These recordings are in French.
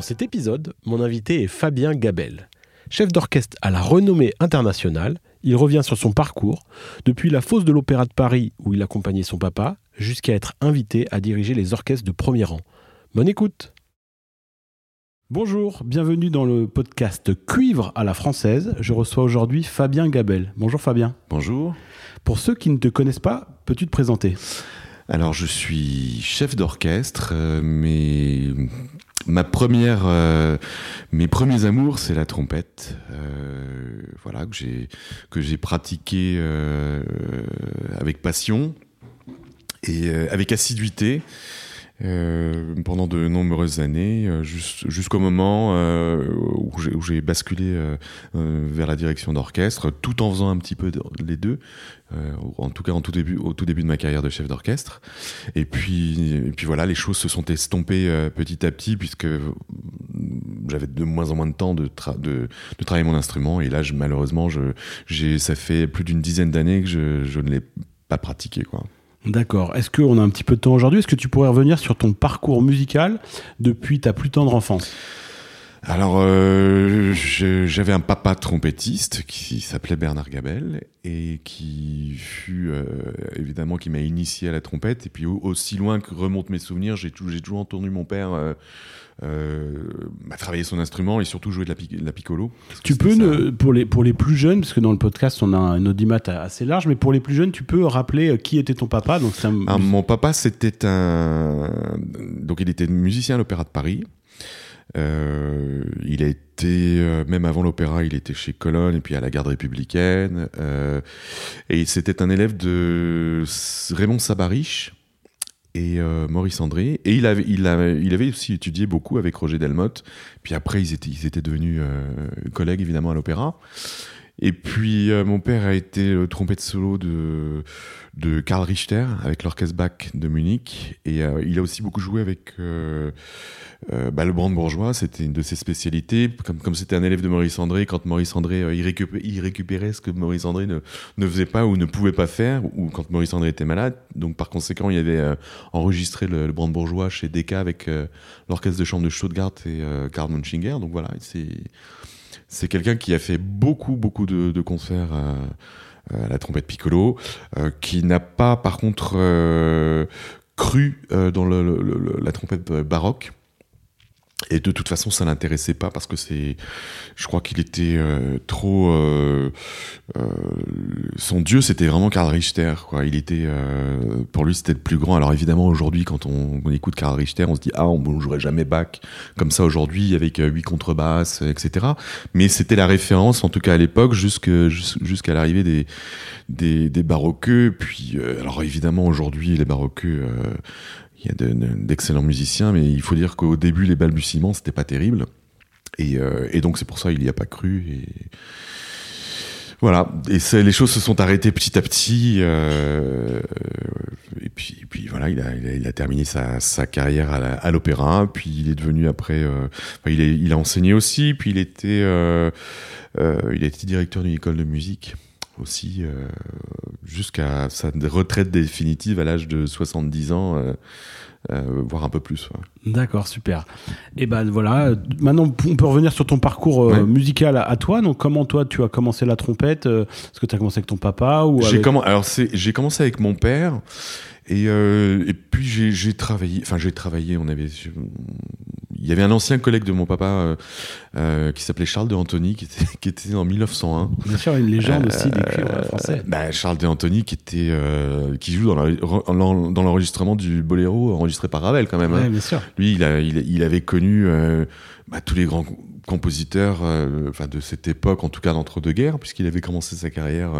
Dans cet épisode, mon invité est Fabien Gabel. Chef d'orchestre à la renommée internationale, il revient sur son parcours, depuis la fosse de l'Opéra de Paris où il accompagnait son papa, jusqu'à être invité à diriger les orchestres de premier rang. Bonne écoute Bonjour, bienvenue dans le podcast Cuivre à la française. Je reçois aujourd'hui Fabien Gabel. Bonjour Fabien. Bonjour. Pour ceux qui ne te connaissent pas, peux-tu te présenter? Alors je suis chef d'orchestre, euh, mais ma première, euh, mes premiers amours, c'est la trompette. Euh, voilà que j'ai que j'ai pratiqué euh, avec passion et avec assiduité. Pendant de nombreuses années, jusqu'au moment où j'ai basculé vers la direction d'orchestre, tout en faisant un petit peu les deux, euh, en tout cas au tout début de ma carrière de chef d'orchestre. Et puis, voilà, les choses se sont estompées euh, petit à petit puisque j'avais de moins en moins de temps de, travailler mon instrument. Et là, malheureusement, ça fait plus d'une dizaine d'années que je, ne l'ai pas pratiqué. D'accord. Est-ce qu'on a un petit peu de temps aujourd'hui? Est-ce que tu pourrais revenir sur ton parcours musical depuis ta plus tendre enfance? Alors, euh, j'avais un papa trompettiste qui s'appelait Bernard Gabel et qui fut euh, évidemment qui m'a initié à la trompette. Et puis aussi loin que remontent mes souvenirs, j'ai toujours entendu mon père euh, euh travailler son instrument et surtout jouer de la, piccolo. Tu peux, pour, les, pour les plus jeunes, parce que dans le podcast on a un audimat assez large, mais pour les plus jeunes, tu peux rappeler qui était ton papa donc ah, Mon papa, c'était un. Donc il était musicien à l'Opéra de Paris. Euh, il a été, euh, même avant l'opéra, il était chez Cologne et puis à la garde républicaine. Euh, et c'était un élève de Raymond Sabarich et Maurice André. Et il avait, il, avait, il avait aussi étudié beaucoup avec Roger Delmotte. Puis après, ils étaient, ils étaient devenus collègues évidemment à l'opéra. Et puis mon père a été le trompette solo de, de Karl Richter avec l'orchestre Bach de Munich. Et il a aussi beaucoup joué avec euh, bah, le brandebourgeois, c'était une de ses spécialités. Comme, comme c'était un élève de Maurice André, quand Maurice André euh, il, récupérait, ce que Maurice André ne, ne, faisait pas ou ne pouvait pas faire, ou quand Maurice André était malade. Donc par conséquent, il avait euh, enregistré le, le brandebourgeois chez Decca avec l'orchestre de chambre de Stuttgart et Karl Munchinger. Donc voilà, c'est c'est quelqu'un qui a fait beaucoup beaucoup de, concerts. à la trompette piccolo, qui n'a pas par contre cru dans le, la trompette baroque. Et de toute façon, ça l'intéressait pas parce que c'est, je crois qu'il était euh, trop. Euh, euh, son dieu, c'était vraiment Karl Richter. Quoi. Il était, pour lui, c'était le plus grand. Alors évidemment, aujourd'hui, quand on, écoute Karl Richter, on se dit ah, on ne jouerait jamais Bach comme ça aujourd'hui avec huit contrebasses, etc. Mais c'était la référence, en tout cas à l'époque, jusqu'à l'arrivée des, des, des baroqueux. Puis, alors évidemment, aujourd'hui, les baroqueux il y a d'excellents musiciens, mais il faut dire qu'au début, les balbutiements, c'était pas terrible. Et, euh, donc, c'est pour ça qu'il n'y a pas cru. Et voilà. Et les choses se sont arrêtées petit à petit. Euh, et puis, voilà, il a, il terminé sa, carrière à l'opéra. Puis il est devenu après. Euh, il, il, a enseigné aussi. Puis il était, il a été directeur d'une école de musique aussi euh, jusqu'à sa retraite définitive à l'âge de 70 ans, euh, euh, voire un peu plus. D'accord, super. Et ben voilà, maintenant on peut revenir sur ton parcours musical à, toi. Donc comment toi tu as commencé la trompette Est-ce que tu as commencé avec ton papa ou J'ai alors j'ai commencé avec mon père. Et, et puis j'ai travaillé, enfin j'ai travaillé, on avait, il y avait un ancien collègue de mon papa euh, euh, qui s'appelait Charles de Antony, qui était, qui était en 1901. Bien sûr, une légende aussi des cuivres français. Bah, Charles de Antony qui était euh, qui joue dans l'enregistrement du Boléro enregistré par Ravel quand même. Hein. bien sûr. Lui, il, a, il, il avait connu bah, tous les grands compositeur enfin de cette époque, en tout cas d'entre-deux-guerres, puisqu'il avait commencé sa carrière.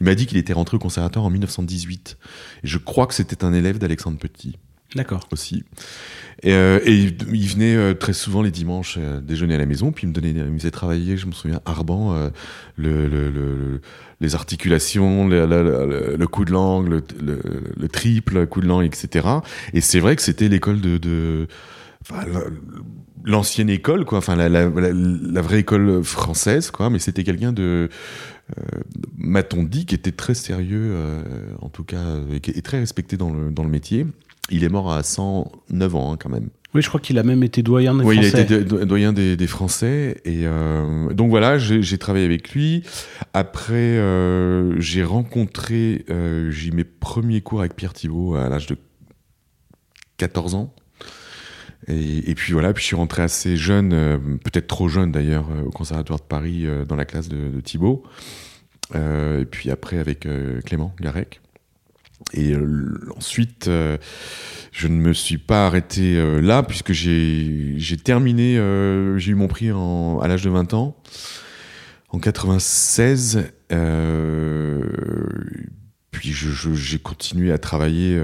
il m'a dit qu'il était rentré au conservatoire en 1918. Et je crois que c'était un élève d'Alexandre Petit. D'accord. Aussi. Et, il, venait très souvent les dimanches déjeuner à la maison, puis il me donnait, il me faisait travailler, je me souviens, Arban, le, le, le, les articulations, le, coup de langue, le, triple coup de langue, etc. Et c'est vrai que c'était l'école de, de enfin, l'ancienne école, quoi. Enfin, la, la, la, vraie école française, quoi. Mais c'était quelqu'un de, euh, m'a-t-on dit, qui était très sérieux, euh, en tout cas, et, très respecté dans le, dans le métier. Il est mort à 109 ans, hein, quand même. Oui, je crois qu'il a même été doyen des Français. Oui, il a été doyen des, Français. Et euh, donc voilà, j'ai travaillé avec lui. Après, euh, j'ai rencontré, euh, j'ai mes premiers cours avec Pierre Thibault à l'âge de 14 ans. Et, puis voilà, puis je suis rentré assez jeune, peut-être trop jeune d'ailleurs, au Conservatoire de Paris, dans la classe de, Thibault. et puis après avec Clément Garec. Et ensuite, je ne me suis pas arrêté euh, là, puisque j'ai terminé, euh, j'ai eu mon prix à l'âge de 20 ans, en 96. Euh, puis j'ai continué à travailler.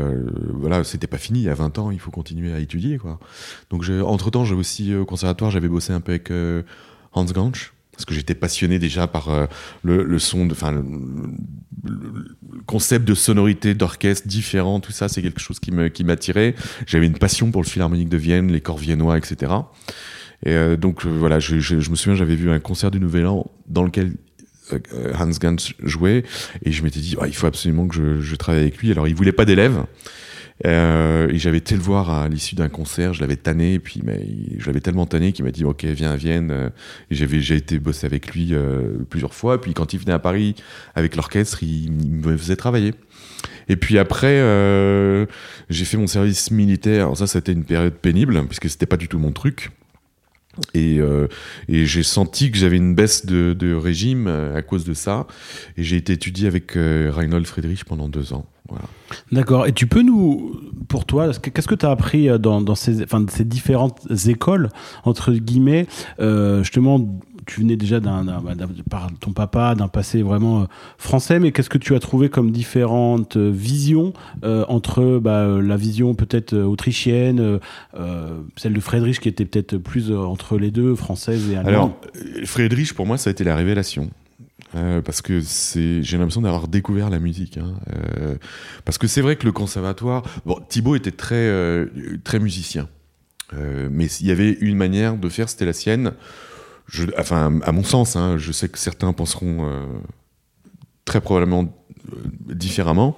voilà, c'était pas fini. À 20 ans, il faut continuer à étudier, quoi. Donc, entre temps, j'ai aussi au conservatoire, j'avais bossé un peu avec Hans Gansch parce que j'étais passionné déjà par euh, le, son, enfin le, concept de sonorité d'orchestre différent, tout ça, c'est quelque chose qui me qui m'attirait. J'avais une passion pour le philharmonique de Vienne, les corps viennois, etc. Et euh, donc euh, voilà, je, je, me souviens, j'avais vu un concert du Nouvel An dans lequel Hans Gans jouait, et je m'étais dit, oh, il faut absolument que je, travaille avec lui. Alors il voulait pas d'élèves. Euh, et j'avais été le voir à l'issue d'un concert, je l'avais tanné, et puis je l'avais tellement tanné qu'il m'a dit Ok, viens à Vienne. Euh, et j'avais j'ai été bosser avec lui euh, plusieurs fois. Puis quand il venait à Paris avec l'orchestre, il, me faisait travailler. Et puis après, euh, j'ai fait mon service militaire. Alors ça, c'était une période pénible, puisque c'était pas du tout mon truc. Et, euh, et j'ai senti que j'avais une baisse de, régime à cause de ça. Et j'ai été étudié avec Reinhold Friedrich pendant deux ans. D'accord. Et tu peux nous, pour toi, qu'est-ce que tu as appris euh, dans, ces différentes écoles, entre guillemets euh, Justement, tu venais déjà d'un, par ton papa, d'un passé vraiment euh, français, mais qu'est-ce que tu as trouvé comme différentes visions entre bah, la vision peut-être autrichienne, celle de Friedrich qui était peut-être plus entre les deux, française et allemande? Alors, Friedrich, pour moi, ça a été la révélation. Euh, parce que c'est, j'ai l'impression d'avoir découvert la musique. Hein. Euh, parce que c'est vrai que le conservatoire, bon, Thibaut était très euh, très musicien, mais il y avait une manière de faire, c'était la sienne. Je, enfin, à mon sens, hein, je sais que certains penseront très probablement euh, différemment,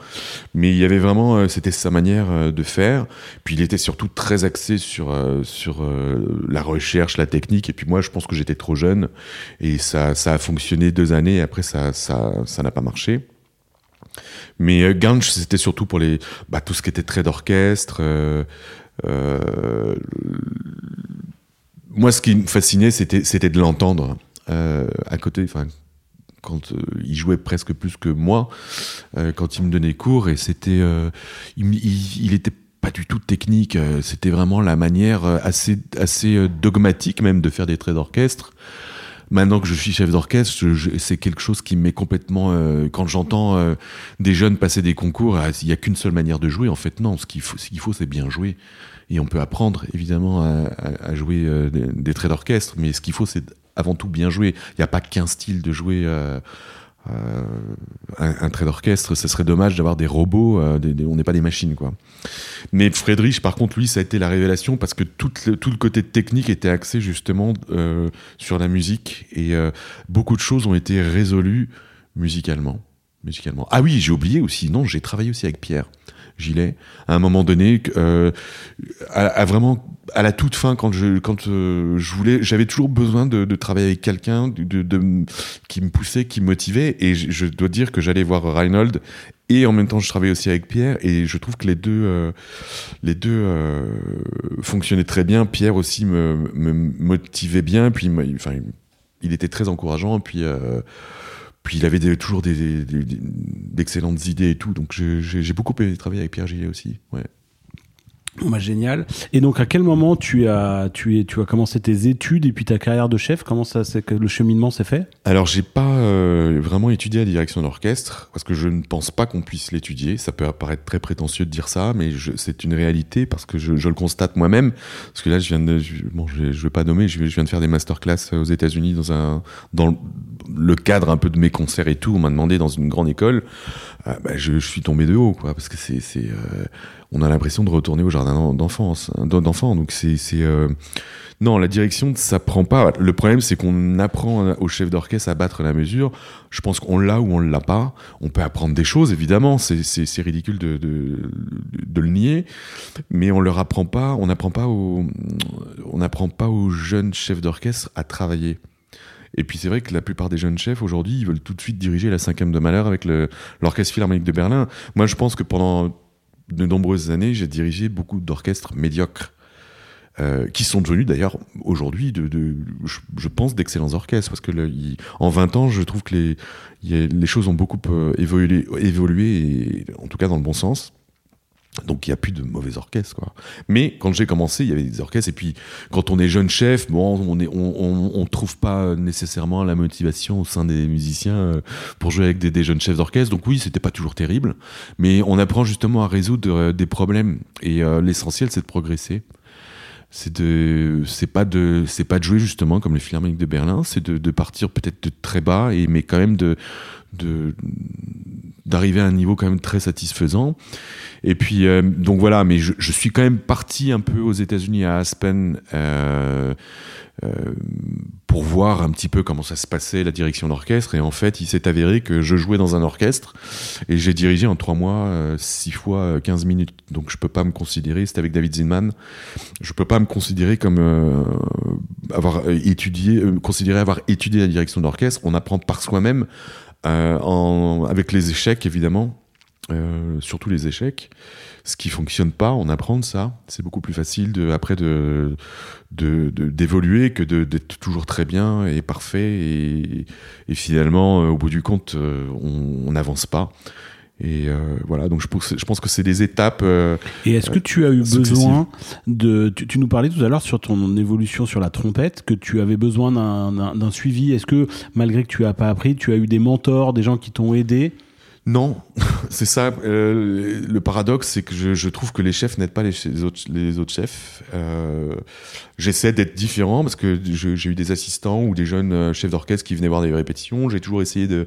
mais il y avait vraiment, euh, c'était sa manière euh, de faire. Puis il était surtout très axé sur la recherche, la technique. Et puis moi, je pense que j'étais trop jeune et ça a fonctionné deux années. Et après, ça n'a pas marché. Mais Ganch, c'était surtout pour bah, tout ce qui était trait d'orchestre. Moi, ce qui me fascinait, c'était de l'entendre à côté. Enfin quand euh, il jouait presque plus que moi, euh, quand il me donnait cours, et c'était, euh, il, il, était pas du tout technique, c'était vraiment la manière assez, assez dogmatique même de faire des traits d'orchestre. Maintenant que je suis chef d'orchestre, c'est quelque chose qui me met complètement. quand j'entends des jeunes passer des concours, ah, il n'y a qu'une seule manière de jouer. En fait, non. Ce qu'il faut, ce qu'il faut, c'est bien jouer. Et on peut apprendre évidemment à, jouer des, des, traits d'orchestre, mais ce qu'il faut, c'est avant tout bien jouer. Il n'y a pas qu'un style de jouer. Euh, euh, un, trait d'orchestre, ce serait dommage d'avoir des robots, euh, on n'est pas des machines quoi. Mais Friedrich, par contre, lui, ça a été la révélation parce que tout le, tout le côté technique était axé justement sur la musique et beaucoup de choses ont été résolues musicalement. musicalement. Ah oui, j'ai oublié aussi, non, j'ai travaillé aussi avec Pierre Gilet à un moment donné, à vraiment à la toute fin, quand je quand euh, je voulais, j'avais toujours besoin de, travailler avec quelqu'un de, qui me poussait, qui me motivait, et je, dois dire que j'allais voir Reinhold et en même temps je travaillais aussi avec Pierre, et je trouve que les deux euh, les deux euh, fonctionnaient très bien. Pierre aussi me, me motivait bien, puis enfin il était très encourageant, puis puis il avait des, toujours des, d'excellentes idées et tout, donc j'ai beaucoup aimé travailler avec Pierre Gillet aussi. Bah, génial. Et donc, à quel moment tu as, tu, es, tu as commencé tes études et puis ta carrière de chef? Comment ça, que le cheminement s'est fait? Alors, j'ai pas euh, vraiment étudié la direction d'orchestre parce que je ne pense pas qu'on puisse l'étudier. Ça peut apparaître très prétentieux de dire ça, mais c'est une réalité parce que je, le constate moi-même. Parce que là, je viens de, bon, je, vais pas nommer, je, viens de faire des masterclass aux États-Unis dans un, dans le cadre un peu de mes concerts et tout. On m'a demandé dans une grande école. Euh, bah, je, suis tombé de haut, quoi, parce que c'est, c'est, euh, on a l'impression de retourner au jardin d'enfance, d'enfants. Donc c'est, euh, non, la direction, ça prend pas. Le problème, c'est qu'on apprend au chef d'orchestre à battre la mesure. Je pense qu'on l'a ou on l'a pas. On peut apprendre des choses, évidemment. C'est, ridicule de, le nier, mais on leur apprend pas. On n'apprend pas aux, on pas aux jeunes chefs d'orchestre à travailler. Et puis c'est vrai que la plupart des jeunes chefs aujourd'hui, ils veulent tout de suite diriger la cinquième de malheur avec l'orchestre philharmonique de Berlin. Moi, je pense que pendant de nombreuses années, j'ai dirigé beaucoup d'orchestres médiocres. Euh, qui sont devenus d'ailleurs aujourd'hui, de, de, je, pense, d'excellents orchestres. Parce que le, en 20 ans, je trouve que les, les choses ont beaucoup euh, évolué, évolué, et, en tout cas dans le bon sens. Donc il n'y a plus de mauvais orchestres. Quoi. Mais quand j'ai commencé, il y avait des orchestres. Et puis quand on est jeune chef, bon, on ne trouve pas nécessairement la motivation au sein des musiciens euh, pour jouer avec des, jeunes chefs d'orchestre. Donc oui, c'était pas toujours terrible. Mais on apprend justement à résoudre euh, des problèmes. Et euh, l'essentiel, c'est de progresser. C'est de, c'est pas de, c'est pas de jouer justement comme les Philharmoniques de Berlin. C'est de, partir peut-être de très bas et mais quand même de d'arriver à un niveau quand même très satisfaisant. Et puis, euh, donc voilà, mais je, suis quand même parti un peu aux États-Unis, à Aspen, euh, euh, pour voir un petit peu comment ça se passait, la direction d'orchestre. Et en fait, il s'est avéré que je jouais dans un orchestre et j'ai dirigé en trois mois, six fois 15 minutes. Donc je peux pas me considérer, c'était avec David Zinman, je peux pas me considérer comme avoir étudié, considérer avoir étudié la direction d'orchestre. On apprend par soi-même en, avec les échecs, évidemment, euh, surtout les échecs. Ce qui fonctionne pas, on apprend de ça. C'est beaucoup plus facile de, après d'évoluer que d'être toujours très bien et parfait et, et finalement euh, au bout du compte on n'avance pas et euh, voilà, donc je pense, je pense que c'est des étapes. Euh, et est-ce que tu as eu besoin de. Tu, tu, nous parlais tout à l'heure sur ton évolution sur la trompette, que tu avais besoin d'un suivi. Est-ce que malgré que tu n'as pas appris, tu as eu des mentors, des gens qui t'ont aidé? Non, c'est ça. Euh, le paradoxe, c'est que je, je, trouve que les chefs n'aident pas les, autres, les autres chefs. Euh, J'essaie d'être différent parce que j'ai eu des assistants ou des jeunes euh, chefs d'orchestre qui venaient voir des répétitions. J'ai toujours essayé de,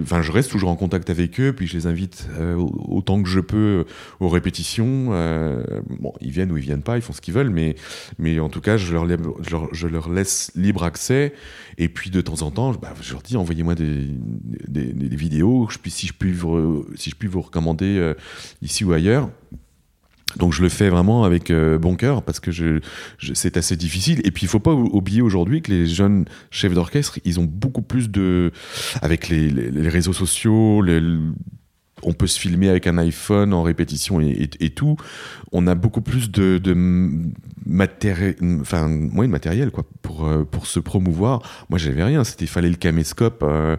enfin, je reste toujours en contact avec eux, puis je les invite euh, autant que je peux aux répétitions. Euh, bon, ils viennent ou ils viennent pas, ils font ce qu'ils veulent, mais, mais en tout cas, je leur, je leur, je leur laisse libre accès. Et puis de temps en temps, bah, je leur dis envoyez-moi des, des, des, vidéos, je si si je puis vous recommander euh, ici ou ailleurs. Donc je le fais vraiment avec euh, bon cœur parce que c'est assez difficile. Et puis il faut pas oublier aujourd'hui que les jeunes chefs d'orchestre, ils ont beaucoup plus de, avec les, les réseaux sociaux, les, on peut se filmer avec un iPhone en répétition et, tout. On a beaucoup plus de, de matériel, enfin, quoi, pour, euh, pour se promouvoir. Moi, j'avais rien. C'était, fallait le caméscope euh,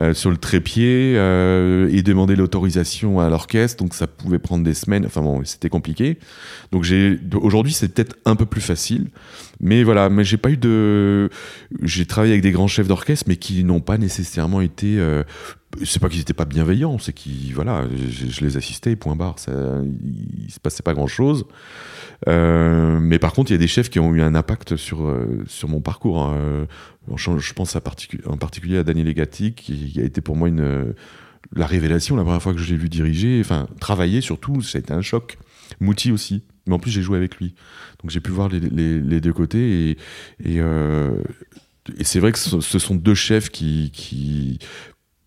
euh, sur le trépied et demander l'autorisation à l'orchestre. Donc, ça pouvait prendre des semaines. Enfin, bon, c'était compliqué. Donc, aujourd'hui, c'est peut-être un peu plus facile. Mais voilà, mais j'ai pas eu de, j'ai travaillé avec des grands chefs d'orchestre, mais qui n'ont pas nécessairement été c'est pas qu'ils étaient pas bienveillants, c'est qu'ils voilà, je, les assistais, point barre. Ça, il, se passait pas grand chose. Euh, mais par contre, il y a des chefs qui ont eu un impact sur euh, sur mon parcours. Hein. Je, je, pense en particulier à Daniel Legati, qui, a été pour moi une la révélation la première fois que je l'ai vu diriger, enfin travailler surtout, ça a été un choc. Mouti aussi, mais en plus j'ai joué avec lui, donc j'ai pu voir les, deux côtés et, et, euh, c'est vrai que ce, sont deux chefs qui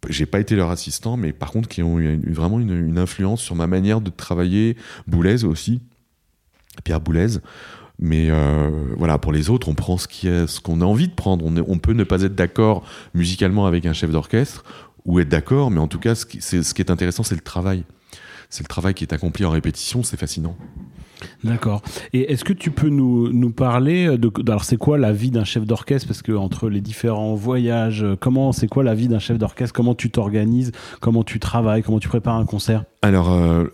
j'ai pas été leur assistant, mais par contre qui ont eu vraiment une, influence sur ma manière de travailler. Boulez aussi, Pierre Boulez. Mais euh, voilà, pour les autres, on prend ce qu'on a envie de prendre. On, peut ne pas être d'accord musicalement avec un chef d'orchestre, ou être d'accord, mais en tout cas, ce qui est intéressant, c'est le travail. C'est le travail qui est accompli en répétition, c'est fascinant. D'accord. Et est-ce que tu peux nous, nous parler de, alors c'est quoi la vie d'un chef d'orchestre? Parce que entre les différents voyages, comment c'est quoi la vie d'un chef d'orchestre? Comment tu t'organises? Comment tu travailles? Comment tu prépares un concert? Alors euh,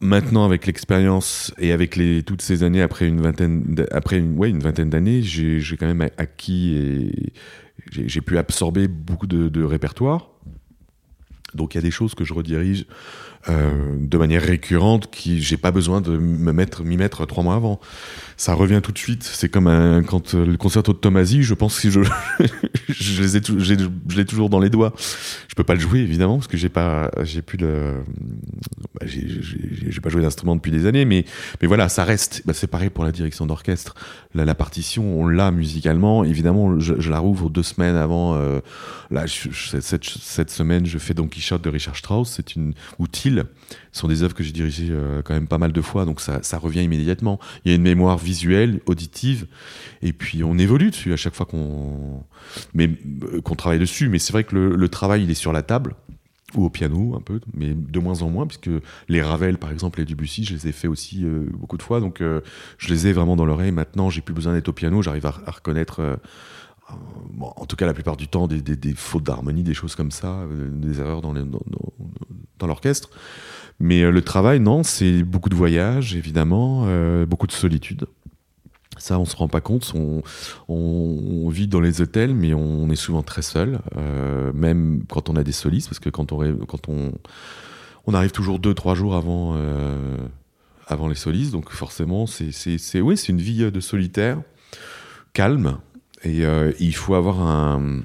maintenant, avec l'expérience et avec les, toutes ces années, après une vingtaine, après une, ouais, une vingtaine d'années, j'ai quand même acquis et j'ai pu absorber beaucoup de, de répertoire. Donc il y a des choses que je redirige euh, de manière récurrente qui j'ai pas besoin de me mettre m'y mettre trois mois avant ça revient tout de suite. C'est comme quand euh, le concerto de Tomasi, je pense que je, les ai, l'ai toujours dans les doigts. Je peux pas le jouer évidemment parce que j'ai pas, j'ai plus bah, j'ai pas joué d'instrument depuis des années, mais voilà, ça reste. Bah, c'est pareil pour la direction d'orchestre. La, partition, on l'a musicalement. Évidemment, je, la rouvre deux semaines avant. Euh, là, cette, semaine, je fais Don Quichotte de Richard Strauss. C'est une ou Till. Ce sont des œuvres que j'ai dirigées euh, quand même pas mal de fois, donc ça, ça revient immédiatement. Il y a une mémoire visuelle, auditive, et puis on évolue dessus à chaque fois qu'on euh, travaille dessus. Mais c'est vrai que le, travail il est sur la table ou au piano un peu, mais de moins en moins, puisque les Ravel, par exemple, les Debussy, je les ai fait aussi euh, beaucoup de fois, donc je les ai vraiment dans l'oreille. Maintenant, j'ai plus besoin d'être au piano, j'arrive à, reconnaître, en tout cas la plupart du temps, des, fautes d'harmonie, des choses comme ça, des erreurs dans l'orchestre. Mais euh, le travail, non, c'est beaucoup de voyages, évidemment, euh, beaucoup de solitude. Ça, on se rend pas compte. On, vit dans les hôtels, mais on est souvent très seul, euh, même quand on a des solistes, parce que quand on, quand on, arrive toujours deux, trois jours avant, avant les solistes, donc forcément, c'est, c'est une vie de solitaire, calme, et il faut avoir un,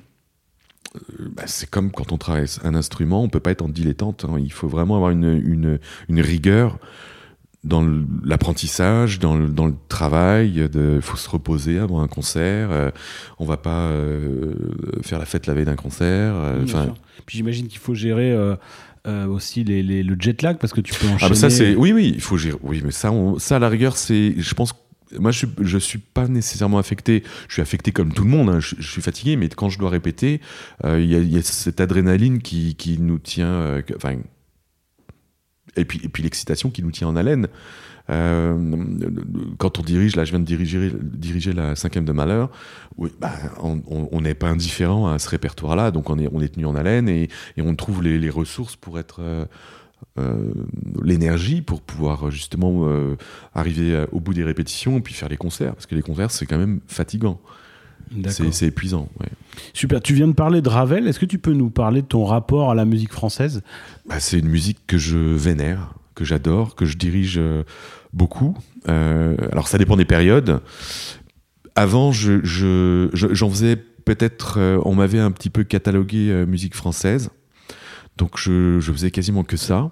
euh, bah, c'est comme quand on travaille un instrument, on peut pas être en dilettante. Hein. Il faut vraiment avoir une, une, rigueur dans l'apprentissage, dans, le, dans le travail. Il faut se reposer avant un concert. Euh, on va pas euh, faire la fête la veille d'un concert. Enfin, Puis j'imagine qu'il faut gérer. aussi les, le jet lag parce que tu peux enchaîner. Ah bah ça c'est oui oui il faut gérer oui mais ça ça à la rigueur c'est je pense moi, je ne suis pas nécessairement affecté. Je suis affecté comme tout le monde. Hein. Je, suis fatigué, mais quand je dois répéter, euh, il y, a cette adrénaline qui, qui nous tient. Euh, enfin, et puis, et puis l'excitation qui nous tient en haleine. Euh, quand on dirige, là, je viens de diriger, diriger la cinquième de Malheur. Bah, on n'est pas indifférent à ce répertoire-là, donc on est, tenu en haleine et, on trouve les, ressources pour être euh, l'énergie pour pouvoir justement euh, arriver au bout des répétitions et puis faire les concerts parce que les concerts c'est quand même fatigant c'est épuisant super. Tu viens de parler de Ravel. Est-ce que tu peux nous parler de ton rapport à la musique française? Bah, c'est une musique que je vénère que j'adore que je dirige euh, beaucoup. Alors ça dépend des périodes. Avant je j'en faisais peut-être on m'avait un petit peu catalogué musique française. Donc je, je faisais quasiment que ça.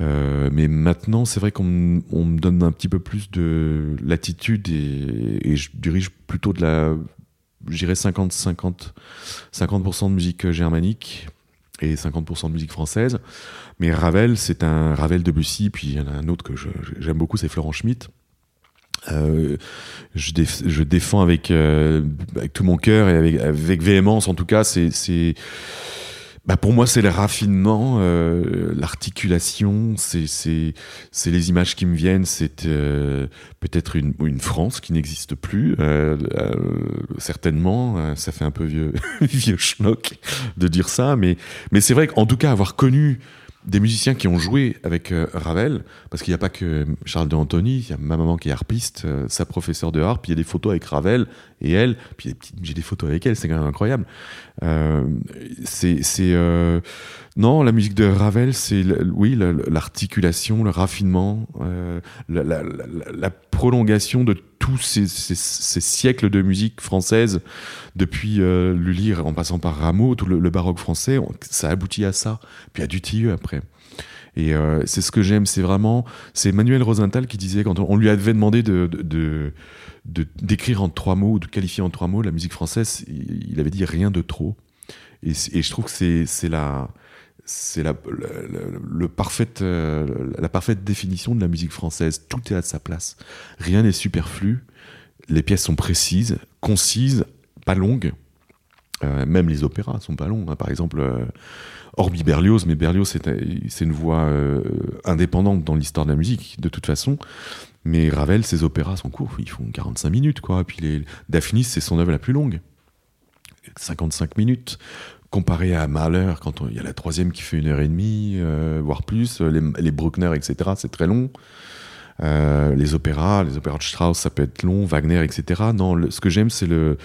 Euh, mais maintenant, c'est vrai qu'on me donne un petit peu plus de latitude et, je dirige plutôt de la, je dirais 50-50, 50%, de musique germanique et 50% de musique française. Mais Ravel, c'est un Ravel de Bussy, puis il y en a un autre que j'aime beaucoup, c'est Florent Schmitt. Euh, je, défends avec, euh, avec tout mon cœur et avec, avec véhémence, en tout cas, c'est bah pour moi, c'est le raffinement, euh, l'articulation, c'est les images qui me viennent, c'est euh, peut-être une, une, France qui n'existe plus, euh, euh certainement, euh, ça fait un peu vieux, vieux schnock de dire ça, mais, mais c'est vrai qu'en tout cas, avoir connu des musiciens qui ont joué avec euh, Ravel, parce qu'il n'y a pas que Charles de Antony, il y a ma maman qui est harpiste, euh, sa professeure de harpe, il y a des photos avec Ravel et elle, puis j'ai des photos avec elle, c'est quand même incroyable. Euh, c'est non, la musique de Ravel, c'est oui l'articulation, le raffinement, euh, la, prolongation de tous ces, siècles de musique française, depuis euh, Lully en passant par Rameau, tout le, baroque français, ça aboutit à ça. Puis à Dutilleux après. Et euh, c'est ce que j'aime, c'est vraiment, c'est Manuel Rosenthal qui disait quand on, lui avait demandé de, d'écrire en trois mots, de qualifier en trois mots la musique française, il avait dit rien de trop. Et, je trouve que c'est la, c'est la, parfaite, euh, la parfaite définition de la musique française. Tout est à sa place. Rien n'est superflu. Les pièces sont précises, concises, pas longues. Euh, même les opéras sont pas longs. Hein. Par exemple, euh, hormis Berlioz, mais Berlioz, c'est une voix indépendante dans l'histoire de la musique, de toute façon. Mais Ravel, ses opéras sont courts, ils font 45 minutes, quoi. Puis les, Daphnis, c'est son œuvre la plus longue. 55 minutes. Comparé à Mahler, quand il y a la troisième qui fait une heure et demie, euh, voire plus, les, les Bruckner, etc., c'est très long. Euh, les opéras, les opéras de Strauss, ça peut être long, Wagner, etc. Non, ce que j'aime, c'est le,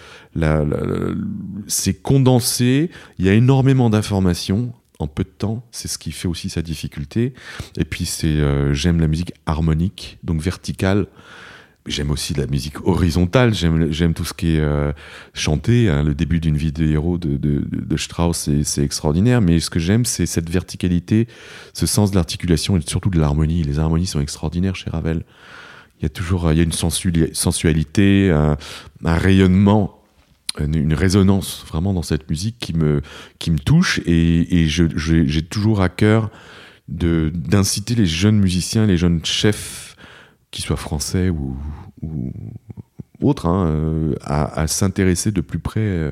c'est condensé. Il y a énormément d'informations en peu de temps. C'est ce qui fait aussi sa difficulté. Et puis, c'est, euh, j'aime la musique harmonique, donc verticale. J'aime aussi la musique horizontale, j'aime, tout ce qui est euh, chanté. Hein. Le début d'une vie de héros de, de, de Strauss, c'est, extraordinaire. Mais ce que j'aime, c'est cette verticalité, ce sens de l'articulation et surtout de l'harmonie. Les harmonies sont extraordinaires chez Ravel. Il y a toujours il y a une sensualité, un, rayonnement, une, résonance vraiment dans cette musique qui me, qui me touche. Et, et j'ai toujours à cœur d'inciter les jeunes musiciens, les jeunes chefs qu'ils soient français ou, ou autres, hein, euh, à, s'intéresser de plus près euh,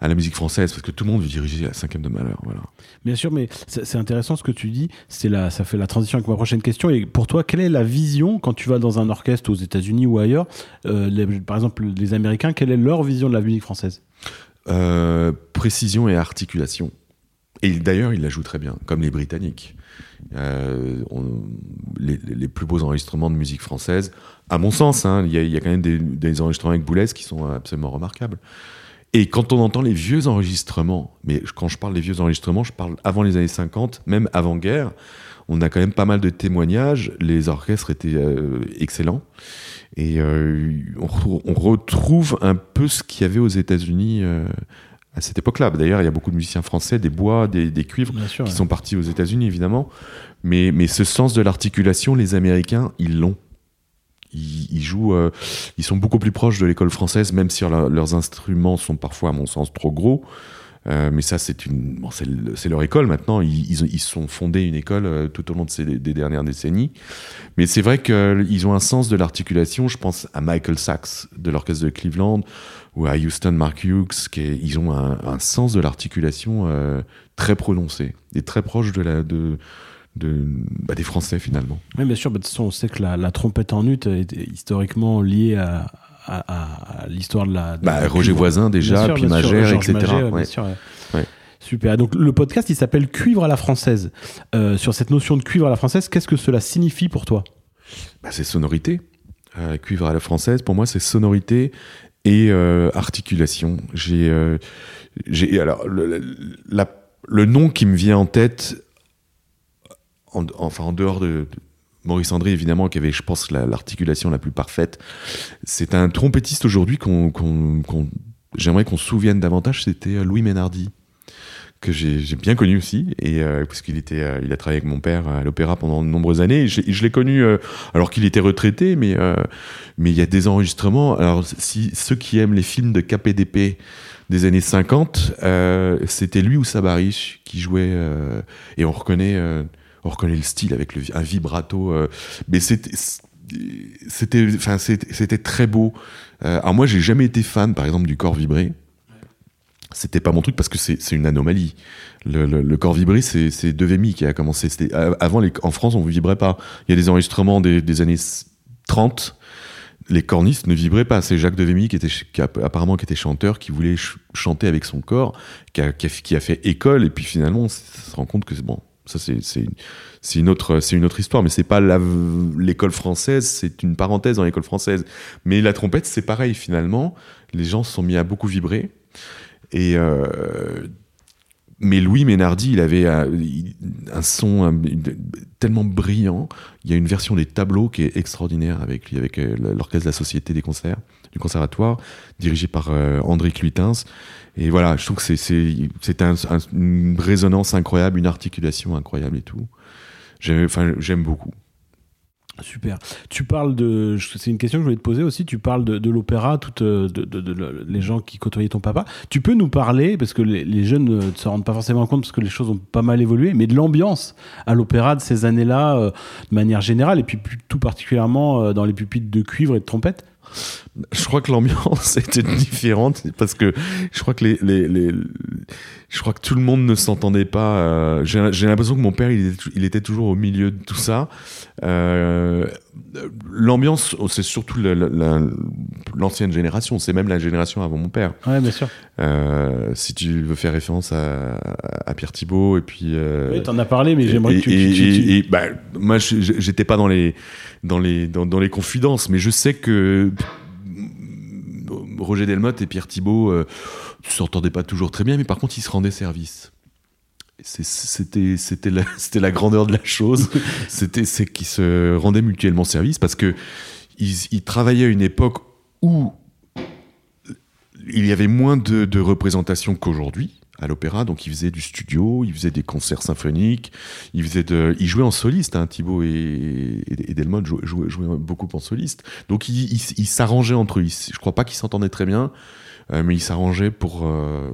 à la musique française, parce que tout le monde veut diriger la cinquième de malheur. Voilà. Bien sûr, mais c'est intéressant ce que tu dis. C'est là, ça fait la transition avec ma prochaine question. Et pour toi, quelle est la vision quand tu vas dans un orchestre aux États-Unis ou ailleurs euh, Par exemple, les Américains, quelle est leur vision de la musique française? Précision et articulation. Et d'ailleurs, ils la jouent très bien, comme les Britanniques. Euh, les, plus beaux enregistrements de musique française, à mon sens, hein, il y, a quand même des, enregistrements avec Boulez qui sont absolument remarquables. Et quand on entend les vieux enregistrements, mais quand je parle des vieux enregistrements, je parle avant les années 50, même avant-guerre, on a quand même pas mal de témoignages. Les orchestres étaient euh, excellents. Et euh, on, retrouve un peu ce qu'il y avait aux États-Unis à cette époque-là. D'ailleurs, il y a beaucoup de musiciens français, des bois, des, cuivres, qui sont partis aux États-Unis, évidemment. Mais, mais ce sens de l'articulation, les Américains, ils l'ont. Ils, jouent, euh, ils sont beaucoup plus proches de l'école française, même si leurs instruments sont parfois, à mon sens, trop gros. Euh, mais ça, c'est une, c'est leur école maintenant. Ils, ils, sont fondés une école euh, tout au long des dernières décennies. Mais c'est vrai qu'ils ont un sens de l'articulation. Je pense à Michael Sachs de l'orchestre de Cleveland ou à Houston Mark Hughes. Qui ils ont un, sens de l'articulation euh, très prononcé et très proche de la de bah, des Français finalement. Oui, bien sûr. De toute façon, on sait que la, la trompette en ut est historiquement liée à, à, l'histoire de la. bah, Roger Voisin déjà, puis Magère, etc. Super. Donc le podcast, il s'appelle Cuivre à la française. Euh, sur cette notion de cuivre à la française, qu'est-ce que cela signifie pour toi? Bah, C'est sonorité. Euh, cuivre à la française, pour moi, c'est sonorité et euh, articulation. J'ai, j'ai alors le, le, nom qui me vient en tête, enfin en dehors de Maurice André, évidemment, qui avait, je pense, l'articulation la, plus parfaite. C'est un trompettiste aujourd'hui qu'on, j'aimerais qu'on se souvienne davantage, c'était euh, Louis Ménardi que j'ai bien connu aussi. Et euh, puisqu'il était euh, il a travaillé avec mon père à l'opéra pendant de nombreuses années. Je, l'ai connu alors qu'il était retraité mais mais il y a des enregistrements. Alors si ceux qui aiment les films de KPDP des années 50 c'était lui ou Sabarich qui jouait et on reconnaît on reconnaît le style avec un vibrato. Euh, mais c'était enfin c'était très beau. Euh, alors moi j'ai jamais été fan par exemple du corps vibré. C'était pas mon truc parce que c'est une anomalie. Le, corps vibré c'est Devemi qui a commencé. Avant en France on ne vibrait pas. Il y a des enregistrements des, années 30 les cornistes ne vibraient pas. C'est Jacques Devemy qui était apparemment qui était chanteur, qui voulait chanter avec son corps, qui a, fait école. Et puis finalement on se rend compte que bon, ça, c'est une, autre, histoire, mais c'est pas l'école française, c'est une parenthèse dans l'école française. Mais la trompette, c'est pareil finalement. Les gens se sont mis à beaucoup vibrer. Et euh, mais Louis Ménardi, il avait un, son tellement brillant. Il y a une version des tableaux qui est extraordinaire avec euh, l'orchestre de la Société des concerts du conservatoire, dirigé par euh, André Cluitens. Et voilà, je trouve que c'est un, une résonance incroyable, une articulation incroyable et tout. J'aime beaucoup. Super. Tu parles de. C'est une question que je voulais te poser aussi. Tu parles de, l'opéra, toutes de, les gens qui côtoyaient ton papa. Tu peux nous parler, parce que les, jeunes ne se rendent pas forcément compte, parce que les choses ont pas mal évolué, mais de l'ambiance à l'opéra de ces années-là, euh, de manière générale, et puis tout particulièrement euh, dans les pupitres de cuivre et de trompette je crois que l'ambiance était différente parce que je crois que les, les, les je crois que tout le monde ne s'entendait pas. euh, J'ai l'impression que mon père, il était, il était toujours au milieu de tout ça. Euh, L'ambiance, oh, c'est surtout la- l'ancienne génération. C'est même la génération avant mon père. Ouais, bien sûr. Euh, si tu veux faire référence à, à Pierre Thibault et puis. Oui, t'en as parlé, mais j'aimerais que tu. et- tu- tu- et- et, bah, moi, j'étais pas dans les dans les dans, dans les confidences, mais je sais que Roger Delmotte et Pierre Thibault s'entendaient pas toujours très bien, mais par contre, ils se rendaient service. C'était c'était la, grandeur de la chose. C'était c'est qu'ils se rendaient mutuellement service parce que ils, ils travaillaient à une époque où il y avait moins de, de représentations qu'aujourd'hui à l'opéra, donc ils faisaient du studio, ils faisaient des concerts symphoniques, ils faisaient de, ils jouaient en soliste, hein, Thibaut et, et, jouaient, jouaient- jouaient beaucoup en soliste, donc ils s'arrangeaient entre eux. Je crois pas qu'ils s'entendaient très bien, mais ils s'arrangeaient pour euh,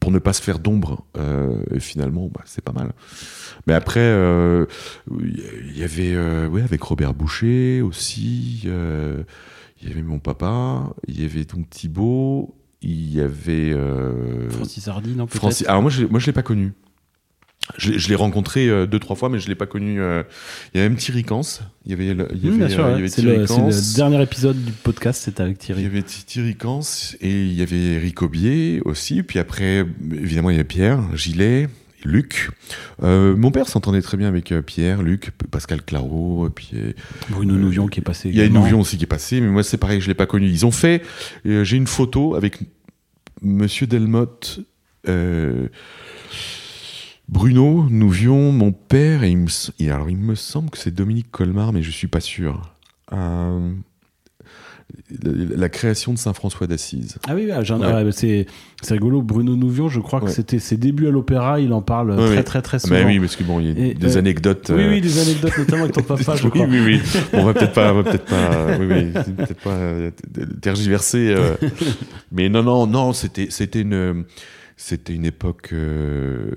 pour ne pas se faire d'ombre. Euh, et finalement, bah, c'est pas mal. Mais après, euh, il y avait, euh, ouais, avec Robert Boucher aussi. euh, il y avait mon papa, il y avait donc Thibaut, il y avait euh, Francis Hardy, non Francis. Alors moi, je, moi, je l'ai pas connu. Je, l'ai- je l'ai rencontré euh, deux trois fois, mais je l'ai pas connu. euh, Il y avait même Thierry Cans. Il y avait, le- il y avait, bien sûr, euh, il y ouais. avait c'est Thierry le, c'est Cans. le dernier épisode du podcast, c'était avec Il y Thierry. avait Thierry Cans et il y avait Eric Aubier aussi. Puis après, évidemment, il y avait Pierre, Gilet, Luc. Euh, mon père s'entendait très bien avec euh, Pierre, Luc, Pascal Claro. Puis euh, Bruno Nouvion qui est passé. il y a une également. Nouvion aussi qui est passée, mais moi c'est pareil, je l'ai pas connu. Ils ont fait. euh, J'ai une photo avec Monsieur Delmotte. euh, Bruno, Nouvion, mon père, et, il me, alors il me semble que c'est Dominique Colmar, mais je suis pas sûr. Euh, la, la création de Saint-François d'Assise. Ah oui, oui, Ouais. ouais, c'est rigolo. Bruno Nouvion, je crois que Ouais. c'était ses débuts à l'opéra, il en parle très très très Ah souvent. bah oui, parce que bon, il y a Et, des euh, anecdotes. Oui, euh, oui, des anecdotes, notamment avec ton papa, je oui, crois. oui, oui. Bon, on va peut-être pas, peut-être pas, oui, oui, pas euh, tergiverser. euh. mais non, non, non, c'était, c'était une, c'était une époque euh,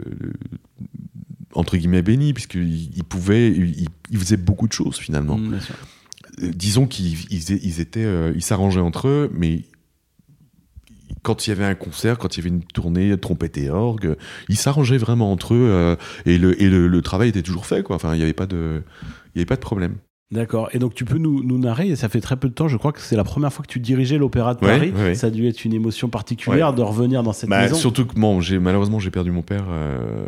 entre guillemets bénie puisqu'ils ils pouvaient, ils, ils faisaient beaucoup de choses finalement. Mm. Euh, Disons qu'ils ils, ils étaient, euh, ils s'arrangeaient entre eux, mais quand il y avait un concert, quand il y avait une tournée trompette et orgue, ils s'arrangeaient vraiment entre eux et, le, et le, le travail était toujours fait quoi. Enfin, il n'y avait pas de, il y avait pas de problème. D'accord. Et donc tu peux nous, nous narrer, et ça fait très peu de temps, je crois que c'est la première fois que tu dirigeais l'Opéra de Ouais, Paris. ouais. Ça a dû être une émotion particulière de revenir dans cette Bah, maison. surtout que bon, malheureusement j'ai perdu mon père. euh,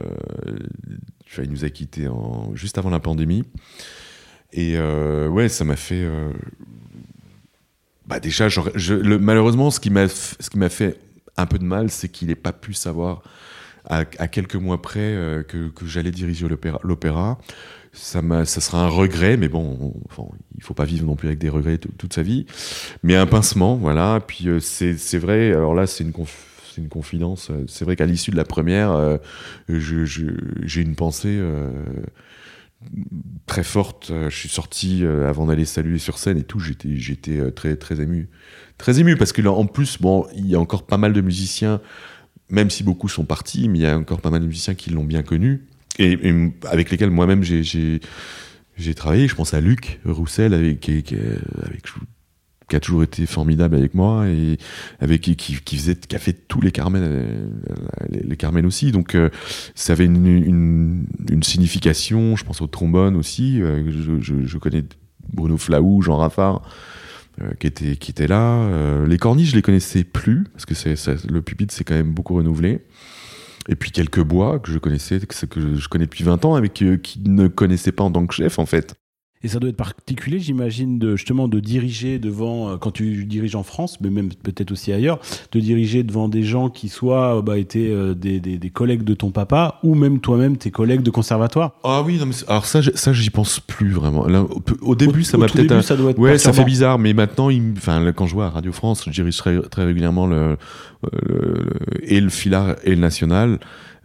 il nous a quittés en, juste avant la pandémie. Et euh, ouais, ça m'a fait. euh, bah déjà, j'aurais- je, le, malheureusement, ce qui m'a f- ce qui m'a fait un peu de mal, c'est qu'il n'ait pas pu savoir à, quelques mois près euh, que, j'allais diriger l'opéra. Ça, sera un regret, mais bon, on- enfin, il faut pas vivre non plus avec des regrets toute sa vie. Mais un pincement, voilà. Puis euh, c'est vrai, alors là, c'est une, confidence. euh, C'est vrai qu'à l'issue de la première, j'ai une pensée très forte. Je suis sorti avant d'aller saluer sur scène et tout. J'étais très, très ému. Très ému parce que là, en plus, bon, il y a encore pas mal de musiciens, même si beaucoup sont partis, mais il y a encore pas mal de musiciens qui l'ont bien connu et, et avec lesquels moi-même j'ai- travaillé. Je pense à Luc Roussel, avec, qui, avec, qui a toujours été formidable avec moi et avec qui, qui, qui faisait, qui a fait tous les Carmen, euh, les, les Carmen aussi. Donc euh, ça avait une, une, une signification. Je pense au trombone aussi. euh, je, je, je connais Bruno Flaou, Jean Raffard. Euh, qui était qui était là. Euh, les corniches je les connaissais plus parce que c'est le pupitre s'est quand même beaucoup renouvelé. Et puis quelques bois que je connaissais que, que je, connais depuis 20 ans avec euh, qui ne connaissaient pas en tant que chef en fait Et ça doit être particulier, j'imagine, de justement de diriger devant, euh, quand tu diriges en France, mais même peut-être aussi ailleurs, de diriger devant des gens qui soit euh, bah, étaient euh, des, des- des collègues de ton papa ou même toi-même tes collègues de conservatoire. ah oui non, mais c'est- alors ça ça j'y pense plus vraiment Là, au, au début Au- ça m'a peut-être ça doit être Ouais, ça fait bizarre, mais maintenant, il, enfin, quand je vois à Radio France, je dirige très, très régulièrement le, le- le- et le Filard et le National.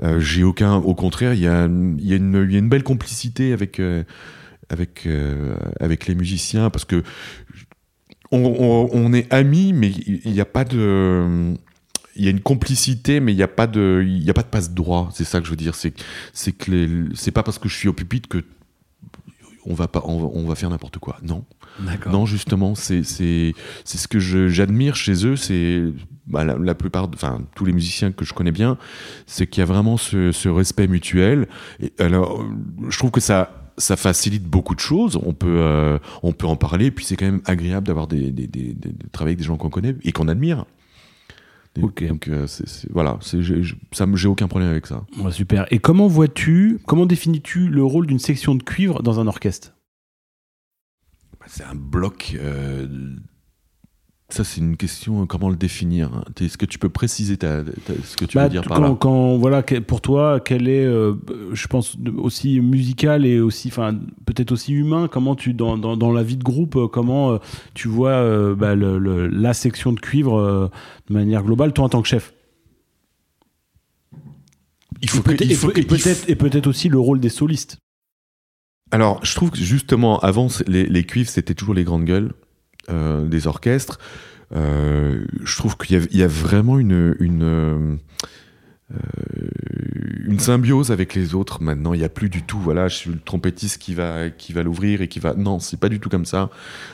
Euh, J'ai aucun, au contraire, il y a, il y a une, il y a une belle complicité avec euh, avec euh, avec les musiciens parce que on, on- on est amis, mais il n'y a pas de il y a une complicité, mais il n'y a pas de, il y a pas de passe droit. C'est ça que je veux dire. C'est, c'est que c'est pas parce que je suis au pupitre que on va pas, on, va faire n'importe quoi. Non. Non, justement, c'est c'est c'est ce que j'admire chez eux. C'est bah, la, la plupart, enfin tous les musiciens que je connais bien, c'est qu'il y a vraiment ce, ce respect mutuel. Et alors, je trouve que ça ça facilite beaucoup de choses. On peut euh, on peut en parler. Puis c'est quand même agréable d'avoir des, des, des- des- de travailler avec des gens qu'on connaît et qu'on admire. Et Ok. Donc euh, c'est- voilà, j'ai- aucun problème avec ça. Ouais, super. Et comment vois-tu, comment définis-tu le rôle d'une section de cuivre dans un orchestre? Bah, C'est un bloc. euh, Ça, c'est une question. Comment le définir hein Est-ce que tu peux préciser ta, ta- ce que tu Bah, veux dire par quand, là quand- voilà, pour toi, quel est, euh, je pense, aussi musical et aussi, peut-être aussi humain. Comment tu, dans, dans, dans la vie de groupe, euh, comment euh, tu vois euh, bah, le- le- la section de cuivre euh, de manière globale, toi en tant que chef? Il faut Et peut-être peut- et peut-être aussi le rôle des solistes. Alors, je trouve que justement, avant, les cuivres, c'était toujours les grandes gueules euh, des orchestres. Euh, je trouve qu'il y, a- vraiment une, euh, une symbiose avec les autres maintenant. Il n'y a plus du tout, voilà, je suis le trompettiste qui va, qui va l'ouvrir et qui va. Non, c'est pas du tout comme ça.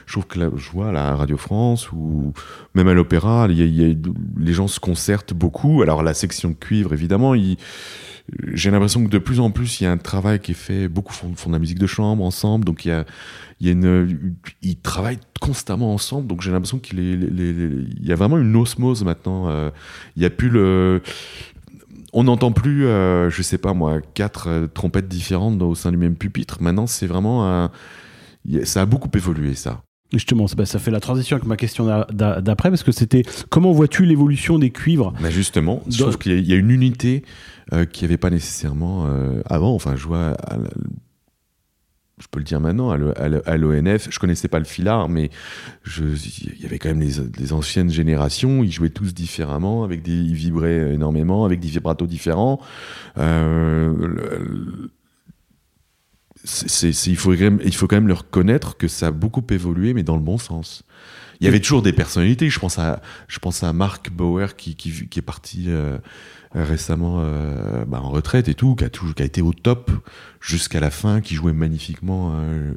Je trouve que je vois à la Radio France ou même à l'opéra, les gens se concertent beaucoup. Alors, la section de cuivre, évidemment, il j'ai l'impression que de plus en plus, il y a un travail qui est fait. Beaucoup font, de la musique de chambre ensemble, donc il y a, il y a une, ils travaillent constamment ensemble. Donc j'ai l'impression qu'il y a vraiment une osmose maintenant. euh, il y a plus le, on n'entend plus, euh, je sais pas moi, quatre euh, trompettes différentes au sein du même pupitre. Maintenant, c'est vraiment, un- ça a beaucoup évolué ça. Justement, ça, fait la transition avec ma question d'a- d'a- d'après, parce que c'était comment vois-tu l'évolution des cuivres Bah justement, je trouve qu'il y, a- une unité euh, qui n'y avait pas nécessairement euh, avant. Enfin, je vois, à je peux le dire maintenant, à l'ONF, je connaissais pas le filard, mais il y avait quand même les, les anciennes générations, ils jouaient tous différemment, avec des, ils vibraient énormément, avec des vibratos différents. Euh, le- il, faut quand même, il faut le reconnaître que ça a beaucoup évolué, mais dans le bon sens. Il y avait toujours des personnalités. Je pense à, je pense à Mark Bauer qui, qui, est parti euh, récemment euh, bah, en retraite et tout, qui a, toujours, qui a été au top jusqu'à la fin, qui jouait magnifiquement, euh,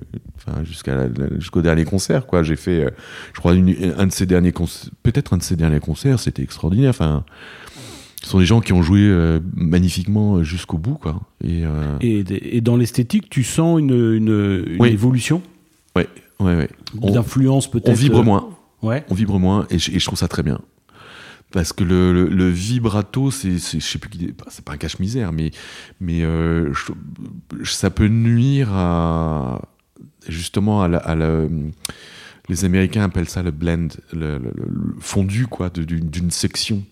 jusqu'à jusqu'au dernier concert. J'ai fait, je crois, un de ses derniers concerts, peut-être un de ses derniers concerts, c'était extraordinaire. Enfin, ce sont des gens qui ont joué euh, magnifiquement jusqu'au bout, quoi. Et, euh, et, et dans l'esthétique, tu sens une, une, une Oui. évolution ouais, ouais, ouais. On- d'influence peut-être On vibre euh, moins. Ouais. on vibre moins et je, et je trouve ça très bien parce que le, le- le vibrato c'est je sais plus c'est pas un cache-misère mais mais euh, je- ça peut nuire à justement à la, à la- les américains appellent ça le blend le, le- le fondu quoi d'une section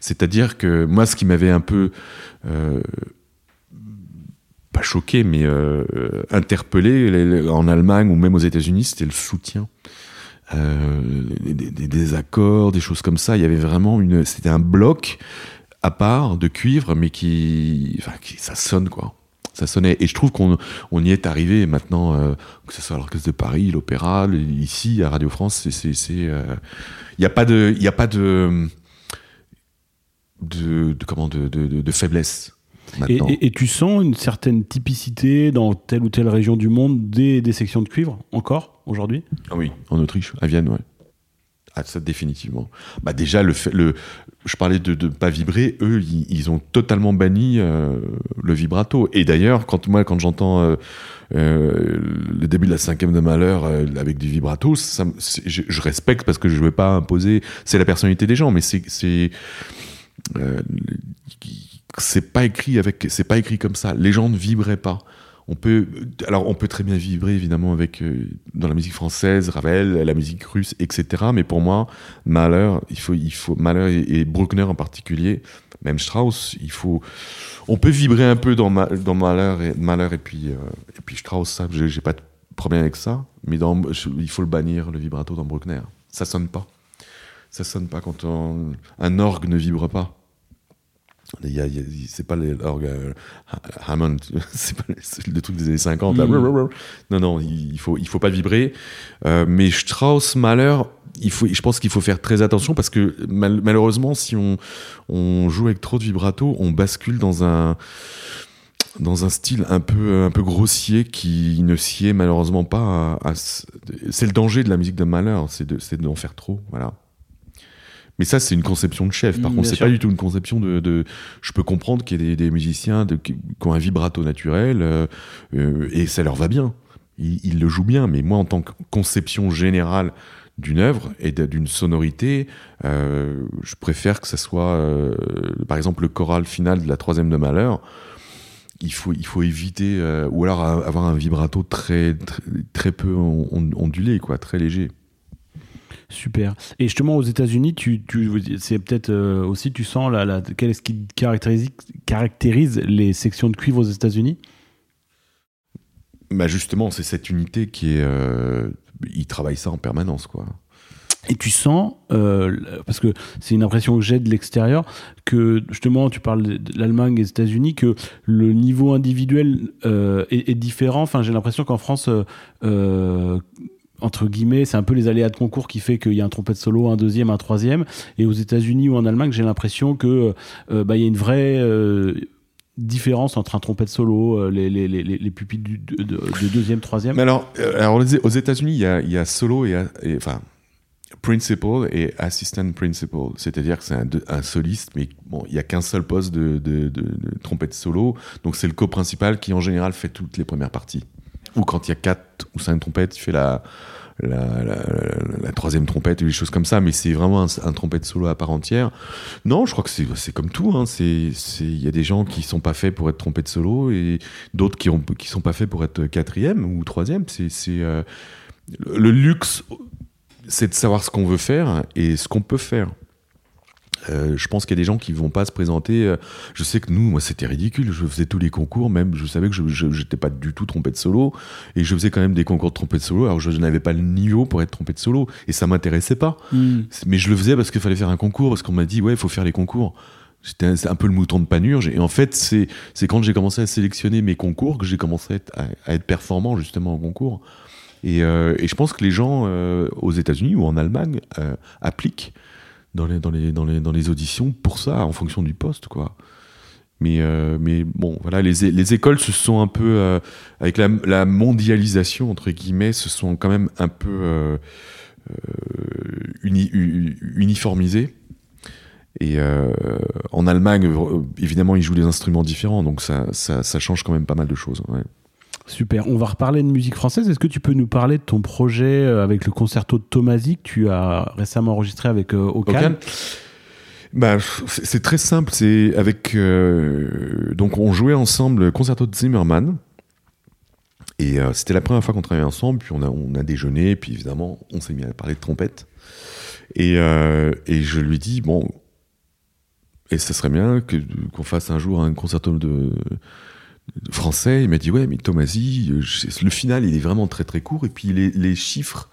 c'est-à-dire que moi ce qui m'avait un peu euh, pas choqué, mais euh, interpellé en Allemagne ou même aux États-Unis, c'était le soutien. Euh, des, des- accords, des choses comme ça. Il y avait vraiment une. C'était un bloc à part de cuivre, mais qui. Enfin, qui- ça sonne, quoi. Ça sonnait. Et je trouve qu'on on y est arrivé maintenant, que ce soit à l'Orchestre de Paris, l'Opéra, ici, à Radio France. c'est- Il n'y a pas de. Y a pas de. De, de comment de, de, faiblesse Et, et- et tu sens une certaine typicité dans telle ou telle région du monde des, des sections de cuivre encore aujourd'hui? Ah oui, en Autriche, à Vienne, ouais. Ah, ça, définitivement. Bah, déjà, le fait, le, je parlais de ne pas vibrer, eux, ils, ils ont totalement banni euh, le vibrato. Et d'ailleurs, quand moi, quand j'entends euh, euh, le début de la cinquième de malheur avec du vibrato, ça, je, je respecte parce que je ne veux pas imposer. C'est la personnalité des gens, mais c'est. C'est euh, c'est pas écrit avec c'est pas écrit comme ça. Les gens ne vibraient pas. On peut alors on peut très bien vibrer évidemment avec euh, dans la musique française Ravel la musique russe etc mais pour moi Mahler il faut il faut Mahler et, Bruckner en particulier même Strauss il faut on peut vibrer un peu dans Ma- dans Mahler et Mahler et puis euh, et puis Strauss ça j'ai pas de problème avec ça. Mais il faut le bannir le vibrato dans Bruckner. Ça sonne pas ça sonne pas quand on- un orgue ne vibre pas c'est pas l'orgue euh, Ha- Hammond, c'est pas le truc des années 50. là. Mhm. Non, non, il faut, il faut pas vibrer. Euh, mais Strauss, Mahler, il faut, je pense qu'il faut faire très attention parce que mal- malheureusement, si on, on joue avec trop de vibrato, on bascule dans un. dans un style un peu, un peu grossier qui ne sied malheureusement pas à. c'est le danger de la musique de malheur, c'est d'en faire trop. Voilà. Mais ça, c'est une conception de chef. Par mm, contre, c'est pas du tout une conception de. Je peux comprendre qu'il y ait des, musiciens qui ont un vibrato naturel euh, euh, et ça leur va bien. Ils, le jouent bien. Mais moi, en tant que conception générale d'une œuvre et d'une sonorité, euh, je préfère que ça soit, par exemple, le choral final de la troisième de Malheur il faut, il faut éviter, ou alors avoir un vibrato très, très, peu ondulé, quoi, très léger. Super. Et justement, aux États-Unis, tu, tu c'est peut-être euh, aussi, tu sens la, la, quest ce qui caractérise, caractérise les sections de cuivre aux États-Unis? Bah Justement, c'est cette unité qui est. Euh, ils travaillent ça en permanence, quoi. Et tu sens, euh, parce que c'est une impression que j'ai de l'extérieur, que justement, tu parles de l'Allemagne et des États-Unis, que le niveau individuel euh, est, différent. Enfin, j'ai l'impression qu'en France, entre guillemets, c'est un peu les aléas de concours qui fait qu'il y a un trompette solo, un deuxième, un troisième. Et aux États-Unis ou en Allemagne, j'ai l'impression que bah, il y a une vraie différence entre un trompette solo, les, les, les, les pupitres du, de, deuxième, troisième Mais alors, alors aux États-Unis, il y a, solo et, enfin principal et assistant principal. C'est-à-dire que c'est un, soliste, mais bon, il n'y a qu'un seul poste de, trompette solo. Donc c'est le co-principal qui en général fait toutes les premières parties. Ou quand il y a quatre ou cinq trompettes, il fait la, la, troisième trompette ou des choses comme ça. Mais c'est vraiment un, trompette solo à part entière. Non, je crois que c'est comme tout. Hein. Il y a des gens qui sont pas faits pour être trompette solo et d'autres qui, ont, qui sont pas faits pour être quatrième ou troisième. C'est euh, le luxe c'est de savoir ce qu'on veut faire et ce qu'on peut faire. Euh, je pense qu'il y a des gens qui vont pas se présenter. Euh, je sais que nous, moi, c'était ridicule. Je faisais tous les concours, même je savais que je n'étais pas du tout trompette solo, et je faisais quand même des concours de trompette solo. Alors je n'avais pas le niveau pour être trompette solo, et ça m'intéressait pas. Hmm. Mais je le faisais parce qu'il fallait faire un concours, parce qu'on m'a dit ouais, il faut faire les concours. C'était un, peu le mouton de panurge. Et en fait, c'est quand j'ai commencé à sélectionner mes concours que j'ai commencé à être performant justement en concours. Euh, et, je pense que les gens euh, aux États-Unis ou en Allemagne euh, appliquent dans les, dans, les, dans, les, dans les auditions pour ça, en fonction du poste, quoi. Mais, mais bon, voilà, les, les, écoles se sont un peu, avec la, mondialisation, entre guillemets, se sont quand même un peu uniformisées. Et en Allemagne, évidemment, ils jouent des instruments différents, donc ça, ça, change quand même pas mal de choses. Super. On va reparler de musique française. Est-ce que tu peux nous parler de ton projet euh, avec le concerto de Tomasi que tu as récemment enregistré avec euh, Okan bah, c'est très simple. C'est avec euh, donc on jouait ensemble le concerto de Zimmerman. Et c'était la première fois qu'on travaillait ensemble, puis on a, on a déjeuné, puis évidemment, on s'est mis à parler de trompette. Et, et je lui dis, bon, et ce serait bien qu'on fasse un jour un concerto de, français, il m'a dit ouais mais Tomasi, euh, le final il est vraiment très très court et puis les, chiffres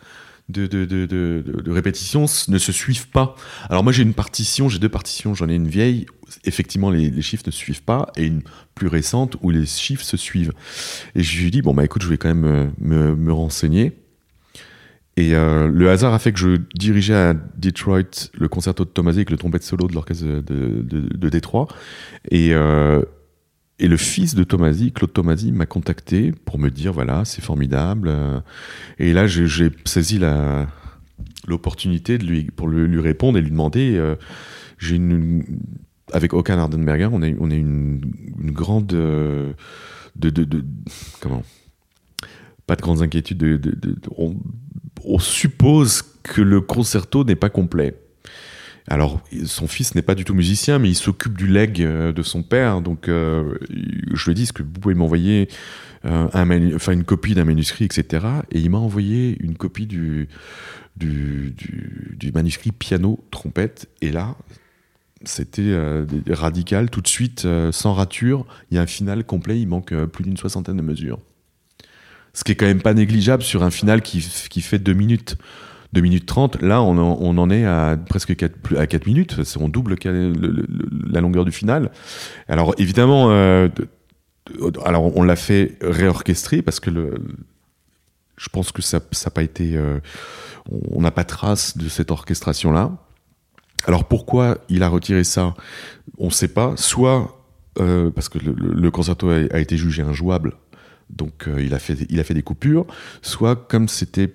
de, de, de, de, répétition ne se suivent pas. Alors moi j'ai une partition, j'ai deux partitions, j'en ai une vieille, effectivement les, chiffres ne suivent pas, et une plus récente où les chiffres se suivent. Et je lui ai dit, bon bah écoute, je vais quand même euh, me, me, renseigner. Et euh, le hasard a fait que je dirigeais à Detroit le concerto de Tomasi avec le trompette solo de l'orchestre de, de, Détroit. Et, et le fils de Tomasi, Claude Tomasi, m'a contacté pour me dire voilà, c'est formidable. Et là, j'ai saisi l'opportunité de lui, pour lui répondre et lui demander. Euh, j'ai une, avec Okan Ardenberger, on a, on a une, grande. Euh, de, de, comment? Pas de grandes inquiétudes. on suppose que le concerto n'est pas complet. Alors, son fils n'est pas du tout musicien, mais il s'occupe du leg euh, de son père. Donc, euh, je lui ai dit, est-ce que vous pouvez m'envoyer euh, enfin, une copie d'un manuscrit, etc. Et il m'a envoyé une copie du, manuscrit piano-trompette. Et là, c'était radical. Tout de suite, sans rature, il y a un final complet. Il manque plus d'une soixantaine de mesures. Ce qui est quand même pas négligeable sur un final qui fait deux minutes. 2 minutes 30. Là, on en, est à presque 4, à 4 minutes. On double la longueur du final. Alors, évidemment, euh, alors on l'a fait réorchestrer parce que je pense que ça n'a pas été. Euh, on n'a pas trace de cette orchestration-là. Alors pourquoi il a retiré ça? On ne sait pas. Soit euh, parce que le, concerto a, été jugé injouable, donc il a fait des coupures, soit comme c'était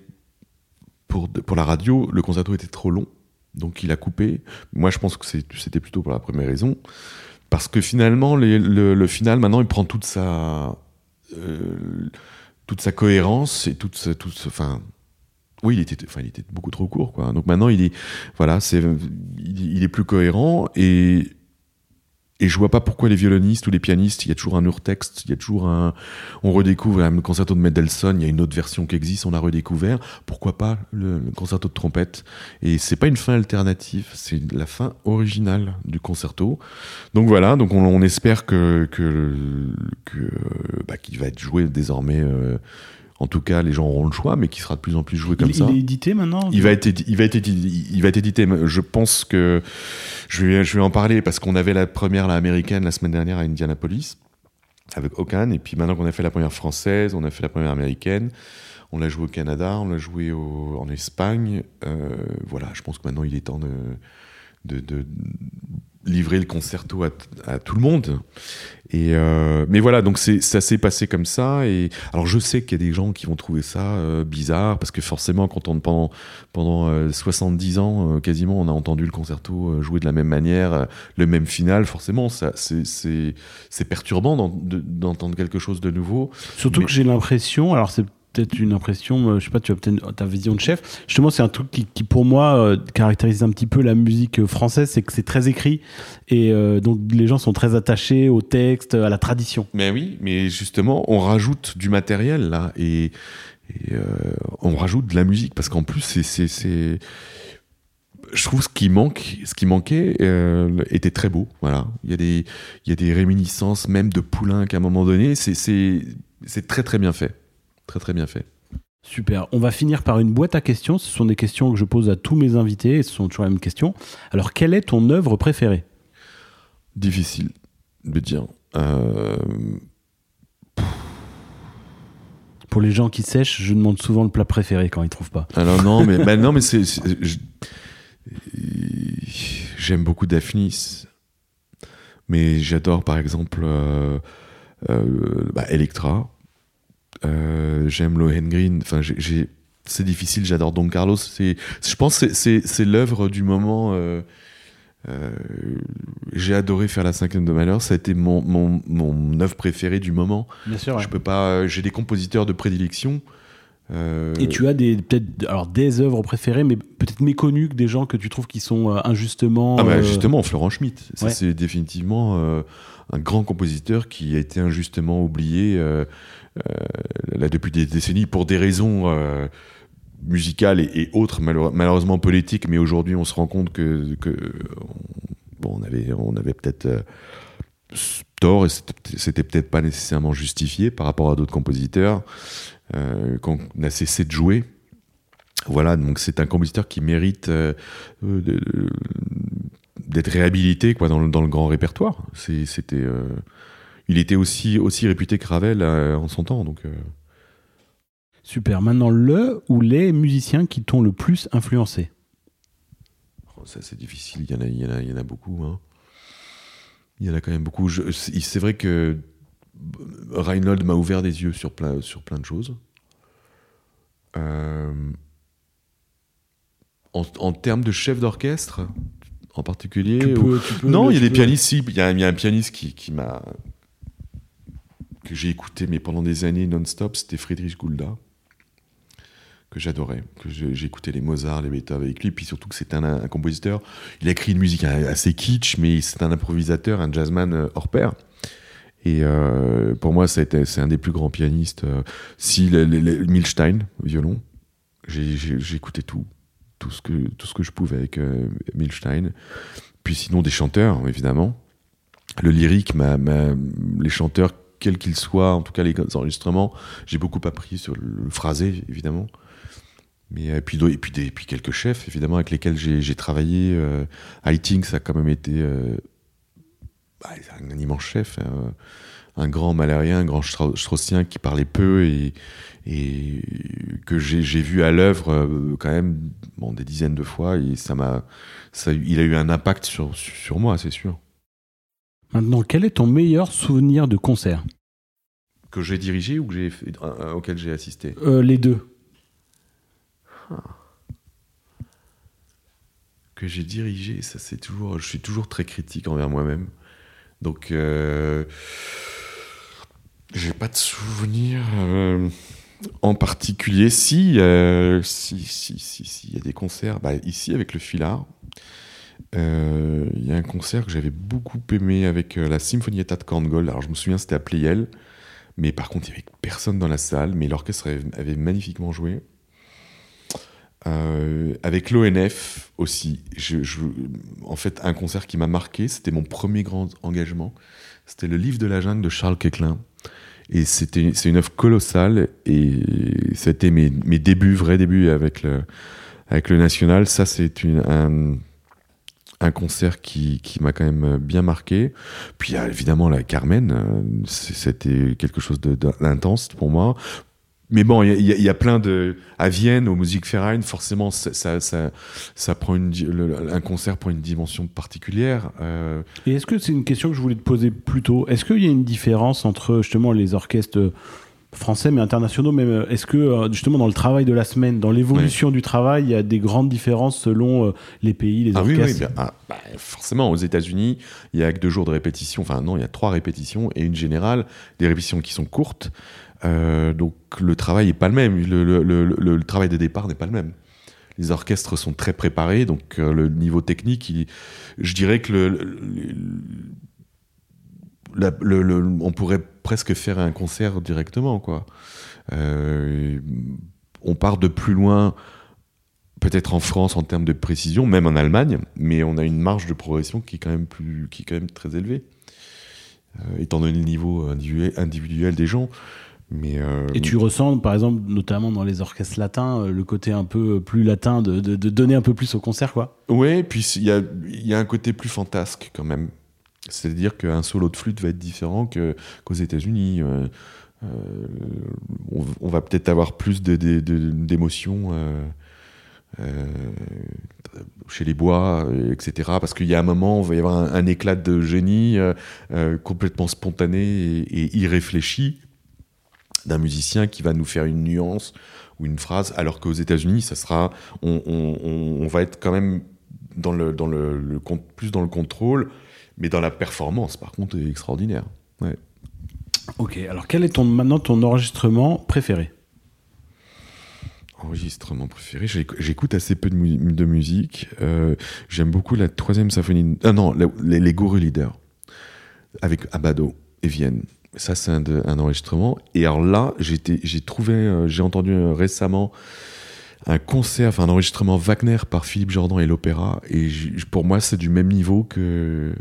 pour, pour la radio, le concerto était trop long, donc il a coupé. Moi, je pense que c'était plutôt pour la première raison, parce que finalement, le, final, maintenant, il prend toute sa, euh, toute sa cohérence et toute, toute, enfin, oui, il était, enfin, il était beaucoup trop court, quoi. Donc maintenant, il est, voilà, c'est, il, est plus cohérent et et je vois pas pourquoi les violonistes ou les pianistes, il y a toujours un urtexte, il y a toujours un. On redécouvre le concerto de Mendelssohn, il y a une autre version qui existe, on l'a redécouvert. Pourquoi pas le, concerto de trompette? Et c'est pas une fin alternative, c'est la fin originale du concerto. Donc voilà, donc on, on espère que que, que bah, qu'il va être joué désormais. Euh, en tout cas, les gens auront le choix, mais qui sera de plus en plus joué comme il, ça. Il est édité maintenant il va, être, il, va être, il va être édité. Je pense que je vais, je vais en parler parce qu'on avait la première, la américaine, la semaine dernière à Indianapolis, avec Okan. Et puis maintenant qu'on a fait la première française, on a fait la première américaine. On l'a joué au Canada, on l'a joué au, en Espagne. Euh, voilà, je pense que maintenant il est temps de, de, de livrer le concerto à, à, tout le monde. Et euh, mais voilà, donc ça s'est passé comme ça. Et alors je sais qu'il y a des gens qui vont trouver ça euh, bizarre parce que forcément, quand on pendant pendant euh, 70 ans, euh, quasiment, on a entendu le concerto euh, jouer de la même manière, le même final. Forcément, ça c'est perturbant d'entendre quelque chose de nouveau. Surtout mais... que j'ai l'impression, alors c'est peut-être une impression, euh, je sais pas, tu as peut-être ta vision de chef. Justement, c'est un truc qui, pour moi, euh, caractérise un petit peu la musique française, c'est que c'est très écrit et euh, donc les gens sont très attachés au texte, à la tradition. Mais oui, mais justement, on rajoute du matériel là et, euh, on rajoute de la musique parce qu'en plus, c'est je trouve ce qui manque, ce qui manquait euh, était très beau. Voilà, il y a des, il y a des réminiscences même de Poulenc à un moment donné. C'est, c'est très très bien fait. Très très bien fait. Super. On va finir par une boîte à questions. Ce sont des questions que je pose à tous mes invités et ce sont toujours la même question. Alors, quelle est ton œuvre préférée? Difficile de dire. Euh... Pour les gens qui sèchent, je demande souvent le plat préféré quand ils trouvent pas. Alors non, mais bah non, mais c'est j'aime beaucoup Daphnis, mais j'adore par exemple euh, euh, bah, Electra. Euh, j'aime Lohengrin. Enfin, j'ai, c'est difficile. J'adore Don Carlos. C'est, je pense, que c'est, c'est l'œuvre du moment. Euh, euh, j'ai adoré faire la cinquième de malheur. Ça a été mon, mon, mon œuvre préférée du moment. Bien sûr. Ouais. Je peux pas. J'ai des compositeurs de prédilection. Et tu as des peut-être alors des œuvres préférées, mais peut-être méconnues que des gens que tu trouves qui sont injustement. Ah bah justement, Florent Schmitt. Ça ouais. c'est définitivement un grand compositeur qui a été injustement oublié euh, là depuis des décennies pour des raisons musicales et, autres malheure, malheureusement politiques. Mais aujourd'hui, on se rend compte que, que bon, on avait on avait peut-être tort et c'était peut-être pas nécessairement justifié par rapport à d'autres compositeurs euh, qu'on a cessé de jouer. Voilà, donc c'est un compositeur qui mérite euh, d'être réhabilité quoi, dans, le, dans le grand répertoire. C'était, euh, il était aussi, aussi réputé que Ravel euh, en son temps. Donc, Super. Maintenant, le ou les musiciens qui t'ont le plus influencé? Oh, Ça, c'est difficile. Il y, en a, il, y en a, il y en a beaucoup. Hein. Il y en a quand même beaucoup. C'est vrai que Reinhold m'a ouvert des yeux sur plein, sur plein de choses. Euh, en, en, termes de chef d'orchestre, en particulier tu peux, tu peux, Non, il y a des pianistes. Il y, a, il y a un pianiste qui, qui m'a. Que j'ai écouté, mais pendant des années non-stop, c'était Friedrich Gulda, que j'adorais. que J'ai écouté les Mozart, les Beethoven avec lui, puis surtout que c'est un, compositeur. Il a écrit une musique assez kitsch, mais c'est un improvisateur, un jazzman hors pair. Et euh, pour moi, c'est un des plus grands pianistes. Euh, si le, Milstein, violon, écouté tout, tout ce que tout ce que je pouvais avec euh, Milstein. Puis sinon des chanteurs, évidemment. Le lyrique, les chanteurs, quels qu'ils soient, en tout cas les enregistrements, j'ai beaucoup appris sur le phrasé, évidemment. Mais et puis, et puis, des, puis quelques chefs, évidemment, avec lesquels j'ai travaillé. Euh, Haitink, ça a quand même été bah, un immense chef, hein, un grand malérien, un grand straussien qui parlait peu et, que j'ai vu à l'œuvre euh, quand même des dizaines de fois et ça m'a, il a eu un impact sur, sur moi, c'est sûr. Maintenant, quel est ton meilleur souvenir de concert Que j'ai dirigé ou que j'ai fait- euh, auquel j'ai assisté? Euh, Les deux. Que j'ai dirigé, ça c'est toujours. Je suis toujours très critique envers moi-même. Donc, euh, j'ai pas de souvenir euh, en particulier. Si, euh, si, si, si, si, il y a des concerts. Bah, ici, avec le Filard, il y a un concert que j'avais beaucoup aimé avec euh, la Sinfonietta de Korngold. Alors, je me souviens, c'était à Pleyel. Mais par contre, il n'y avait personne dans la salle. Mais l'orchestre avait, magnifiquement joué. Euh, avec l'ONF aussi. En fait, un concert qui m'a marqué, c'était mon premier grand engagement. C'était le livre de la jungle de Charles Quéclin. Et c'est une œuvre colossale. Et c'était mes, mes débuts, vrais débuts avec le, avec le National. Ça, c'est un, un concert qui, qui m'a quand même bien marqué. Puis il y a évidemment la Carmen. euh, C'était quelque chose d'intense pour moi. Mais bon, il y, a- plein de. À Vienne, au Musikverein, forcément, ça, ça, ça, prend un concert prend une dimension particulière. Euh, Et est-ce que c'est une question que je voulais te poser plus tôt? Est-ce qu'il y a une différence entre justement les orchestres français mais internationaux même Est-ce que euh, justement dans le travail de la semaine, dans l'évolution du travail, il y a des grandes différences selon euh, les pays, les Ah orchestres oui, bien, ah, bah, forcément, aux États-Unis, il y a que deux jours de répétition. Enfin, non, il y a trois répétitions et une générale, des répétitions qui sont courtes. Euh, donc, le travail n'est pas le même. Le, le- le- le- le travail de départ n'est pas le même. Les orchestres sont très préparés, donc euh, le niveau technique, il- je dirais que le, le- la- le- le- on pourrait presque faire un concert directement, quoi. Euh, on part de plus loin peut-être en France en termes de précision, même en Allemagne, mais on a une marge de progression qui est quand même, plus, qui est quand même très élevée, euh, étant donné le niveau individuel, individuel des gens. Mais, euh, Et tu ressens, par exemple, notamment dans les orchestres latins, le côté un peu plus latin de, de- de donner un peu plus au concert, quoi? Ouais, puis il y a, il y a un côté plus fantasque quand même. C'est-à-dire qu'un solo de flûte va être différent qu'aux États-Unis. Euh, euh, on, va peut-être avoir plus d'émotions euh, chez les bois, etc. Parce qu'il y a un moment, il va y avoir un, éclat de génie complètement spontané et, irréfléchi d'un musicien qui va nous faire une nuance ou une phrase, alors qu'aux États-Unis, ça sera, on, va être quand même dans le, dans le, plus dans le contrôle, mais dans la performance, par contre, est extraordinaire. Ouais. Ok, alors quel est ton, maintenant ton enregistrement préféré? Enregistrement préféré, j'éc- j'écoute assez peu de, mu- de musique. Euh, J'aime beaucoup la troisième symphonie. Ah non, la- les, les Guru Leaders avec Abado et Vienne. Ça, c'est un, enregistrement. Et alors là, j'ai trouvé, euh, j'ai entendu euh, récemment un concert, enfin un enregistrement Wagner par Philippe Jordan et l'opéra. Et pour moi, c'est du même niveau que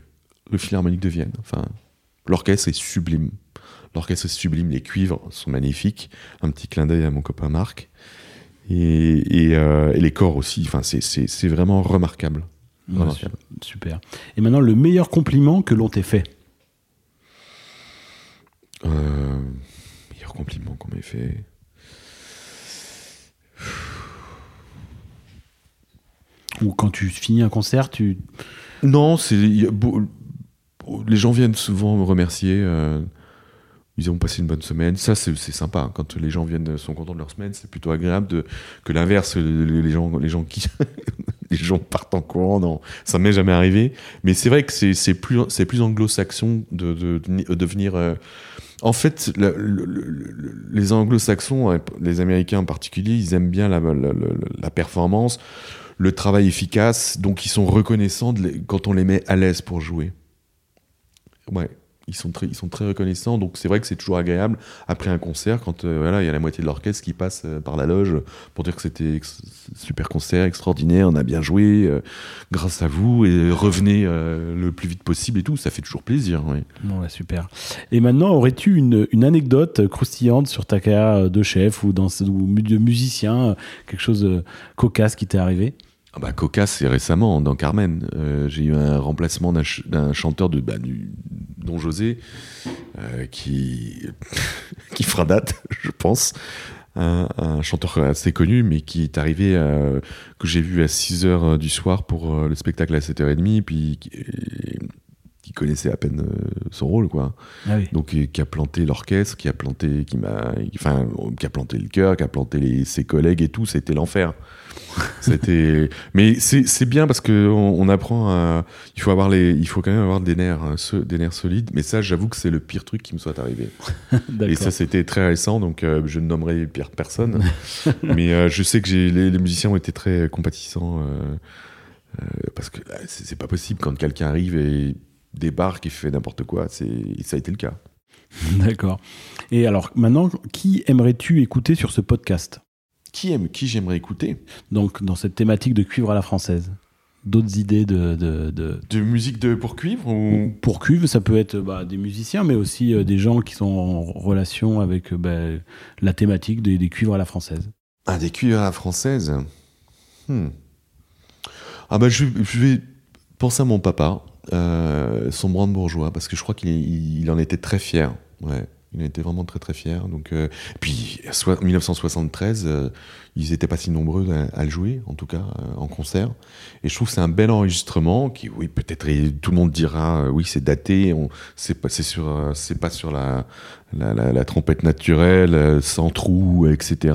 le Philharmonique de Vienne. Enfin, l'orchestre est sublime. L'orchestre est sublime, les cuivres sont magnifiques. Un petit clin d'œil à mon copain Marc. Et, et, euh, et les corps aussi. Enfin, c'est- vraiment remarquable. Super. Et maintenant, le meilleur compliment que l'on t'ait fait Euh, meilleur compliment qu'on m'ait fait. Ou quand tu finis un concert, tu... Non, c'est les gens viennent souvent me remercier. euh, ils ont passé une bonne semaine. Ça, c'est sympa. hein. Quand les gens viennent, sont contents de leur semaine, c'est plutôt agréable de, que l'inverse. Les, gens, les gens qui, les gens partent en courant. Non, ça m'est jamais arrivé. Mais c'est vrai que c'est plus, anglo-saxon de, de, de venir. euh, en fait, les anglo-saxons, euh, les américains en particulier, ils aiment bien la, performance, le travail efficace, donc ils sont reconnaissants de quand on les met à l'aise pour jouer. Ouais, ils sont très, ils sont très reconnaissants, donc c'est vrai que c'est toujours agréable après un concert quand euh, voilà, il y a la moitié de l'orchestre qui passe euh, par la loge pour dire que c'était super concert, extraordinaire, on a bien joué, euh, grâce à vous, et revenez le plus vite possible et tout, ça fait toujours plaisir. Bon, ouais, super. Et maintenant, aurais-tu une, une anecdote croustillante sur ta carrière de chef ou, dans, ou de musicien, quelque chose de cocasse qui t'est arrivé? Ah bah, Coca, c'est récemment dans Carmen. Euh, j'ai eu un remplacement d'un ch- d'un chanteur de bah, du Don José euh, qui qui fera date, je pense. Un, un chanteur assez connu, mais qui est arrivé euh, que j'ai vu à 6 h du soir pour le spectacle à 7h30, puis qui, connaissait à peine son rôle, quoi. Ah oui. Donc, qui a planté l'orchestre, qui a planté, qui m'a, enfin, qui a planté le chœur, qui a planté les, ses collègues et tout. C'était l'enfer. C'était, mais c'est bien parce que on, apprend à, il faut avoir les, il faut quand même avoir des nerfs, hein, des nerfs solides. Mais ça, j'avoue que c'est le pire truc qui me soit arrivé. et ça, c'était très récent, donc euh, je ne nommerai pire personne. mais euh, je sais que les, les, musiciens ont été très compatissants euh, parce que c'est pas possible quand quelqu'un arrive et débarque et fait n'importe quoi. C'est, ça a été le cas. D'accord. Et alors maintenant, qui aimerais-tu écouter sur ce podcast? Qui aime, qui j'aimerais écouter. Donc, dans cette thématique de cuivre à la française d'autres idées de, de, de... musique de pour cuivre ou... Pour cuivre, ça peut être bah, des musiciens, mais aussi euh, des gens qui sont en relation avec euh, bah, la thématique des, des, cuivres à la française. Ah, des cuivres à la française hmm. Ah bah je, je, vais penser à mon papa, euh, son brandebourgeois, parce que je crois qu'il il en était très fier. Ouais. Il était vraiment très très fier. Donc, euh, puis, en 1973, euh, ils n'étaient pas si nombreux à, le jouer, en tout cas euh, en concert. Et je trouve que c'est un bel enregistrement qui, oui, peut-être tout le monde dira, oui, c'est daté. C'est pas, sur, c'est pas sur la la, la, trompette naturelle, sans trou, etc.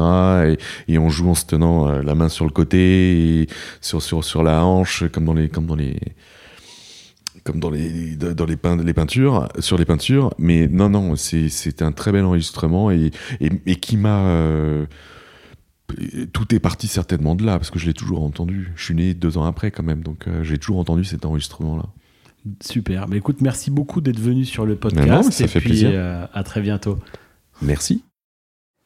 Et, et, on joue en se tenant la main sur le côté, et sur sur sur la hanche, comme dans les comme dans les comme dans les dans les, les peintures sur les peintures mais non non c'est un très bel enregistrement et, et, qui m'a euh, tout est parti certainement de là parce que je l'ai toujours entendu. Je suis né deux ans après quand même donc euh, j'ai toujours entendu cet enregistrement là super. Mais écoute merci beaucoup d'être venu sur le podcast ça et fait puis plaisir. Euh, à très bientôt. Merci.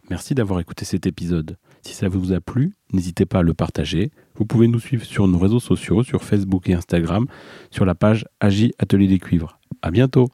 Merci d'avoir écouté cet épisode. Si ça vous a plu, n'hésitez pas à le partager. Vous pouvez nous suivre sur nos réseaux sociaux, sur Facebook et Instagram, sur la page Agi Atelier des Cuivres. À bientôt!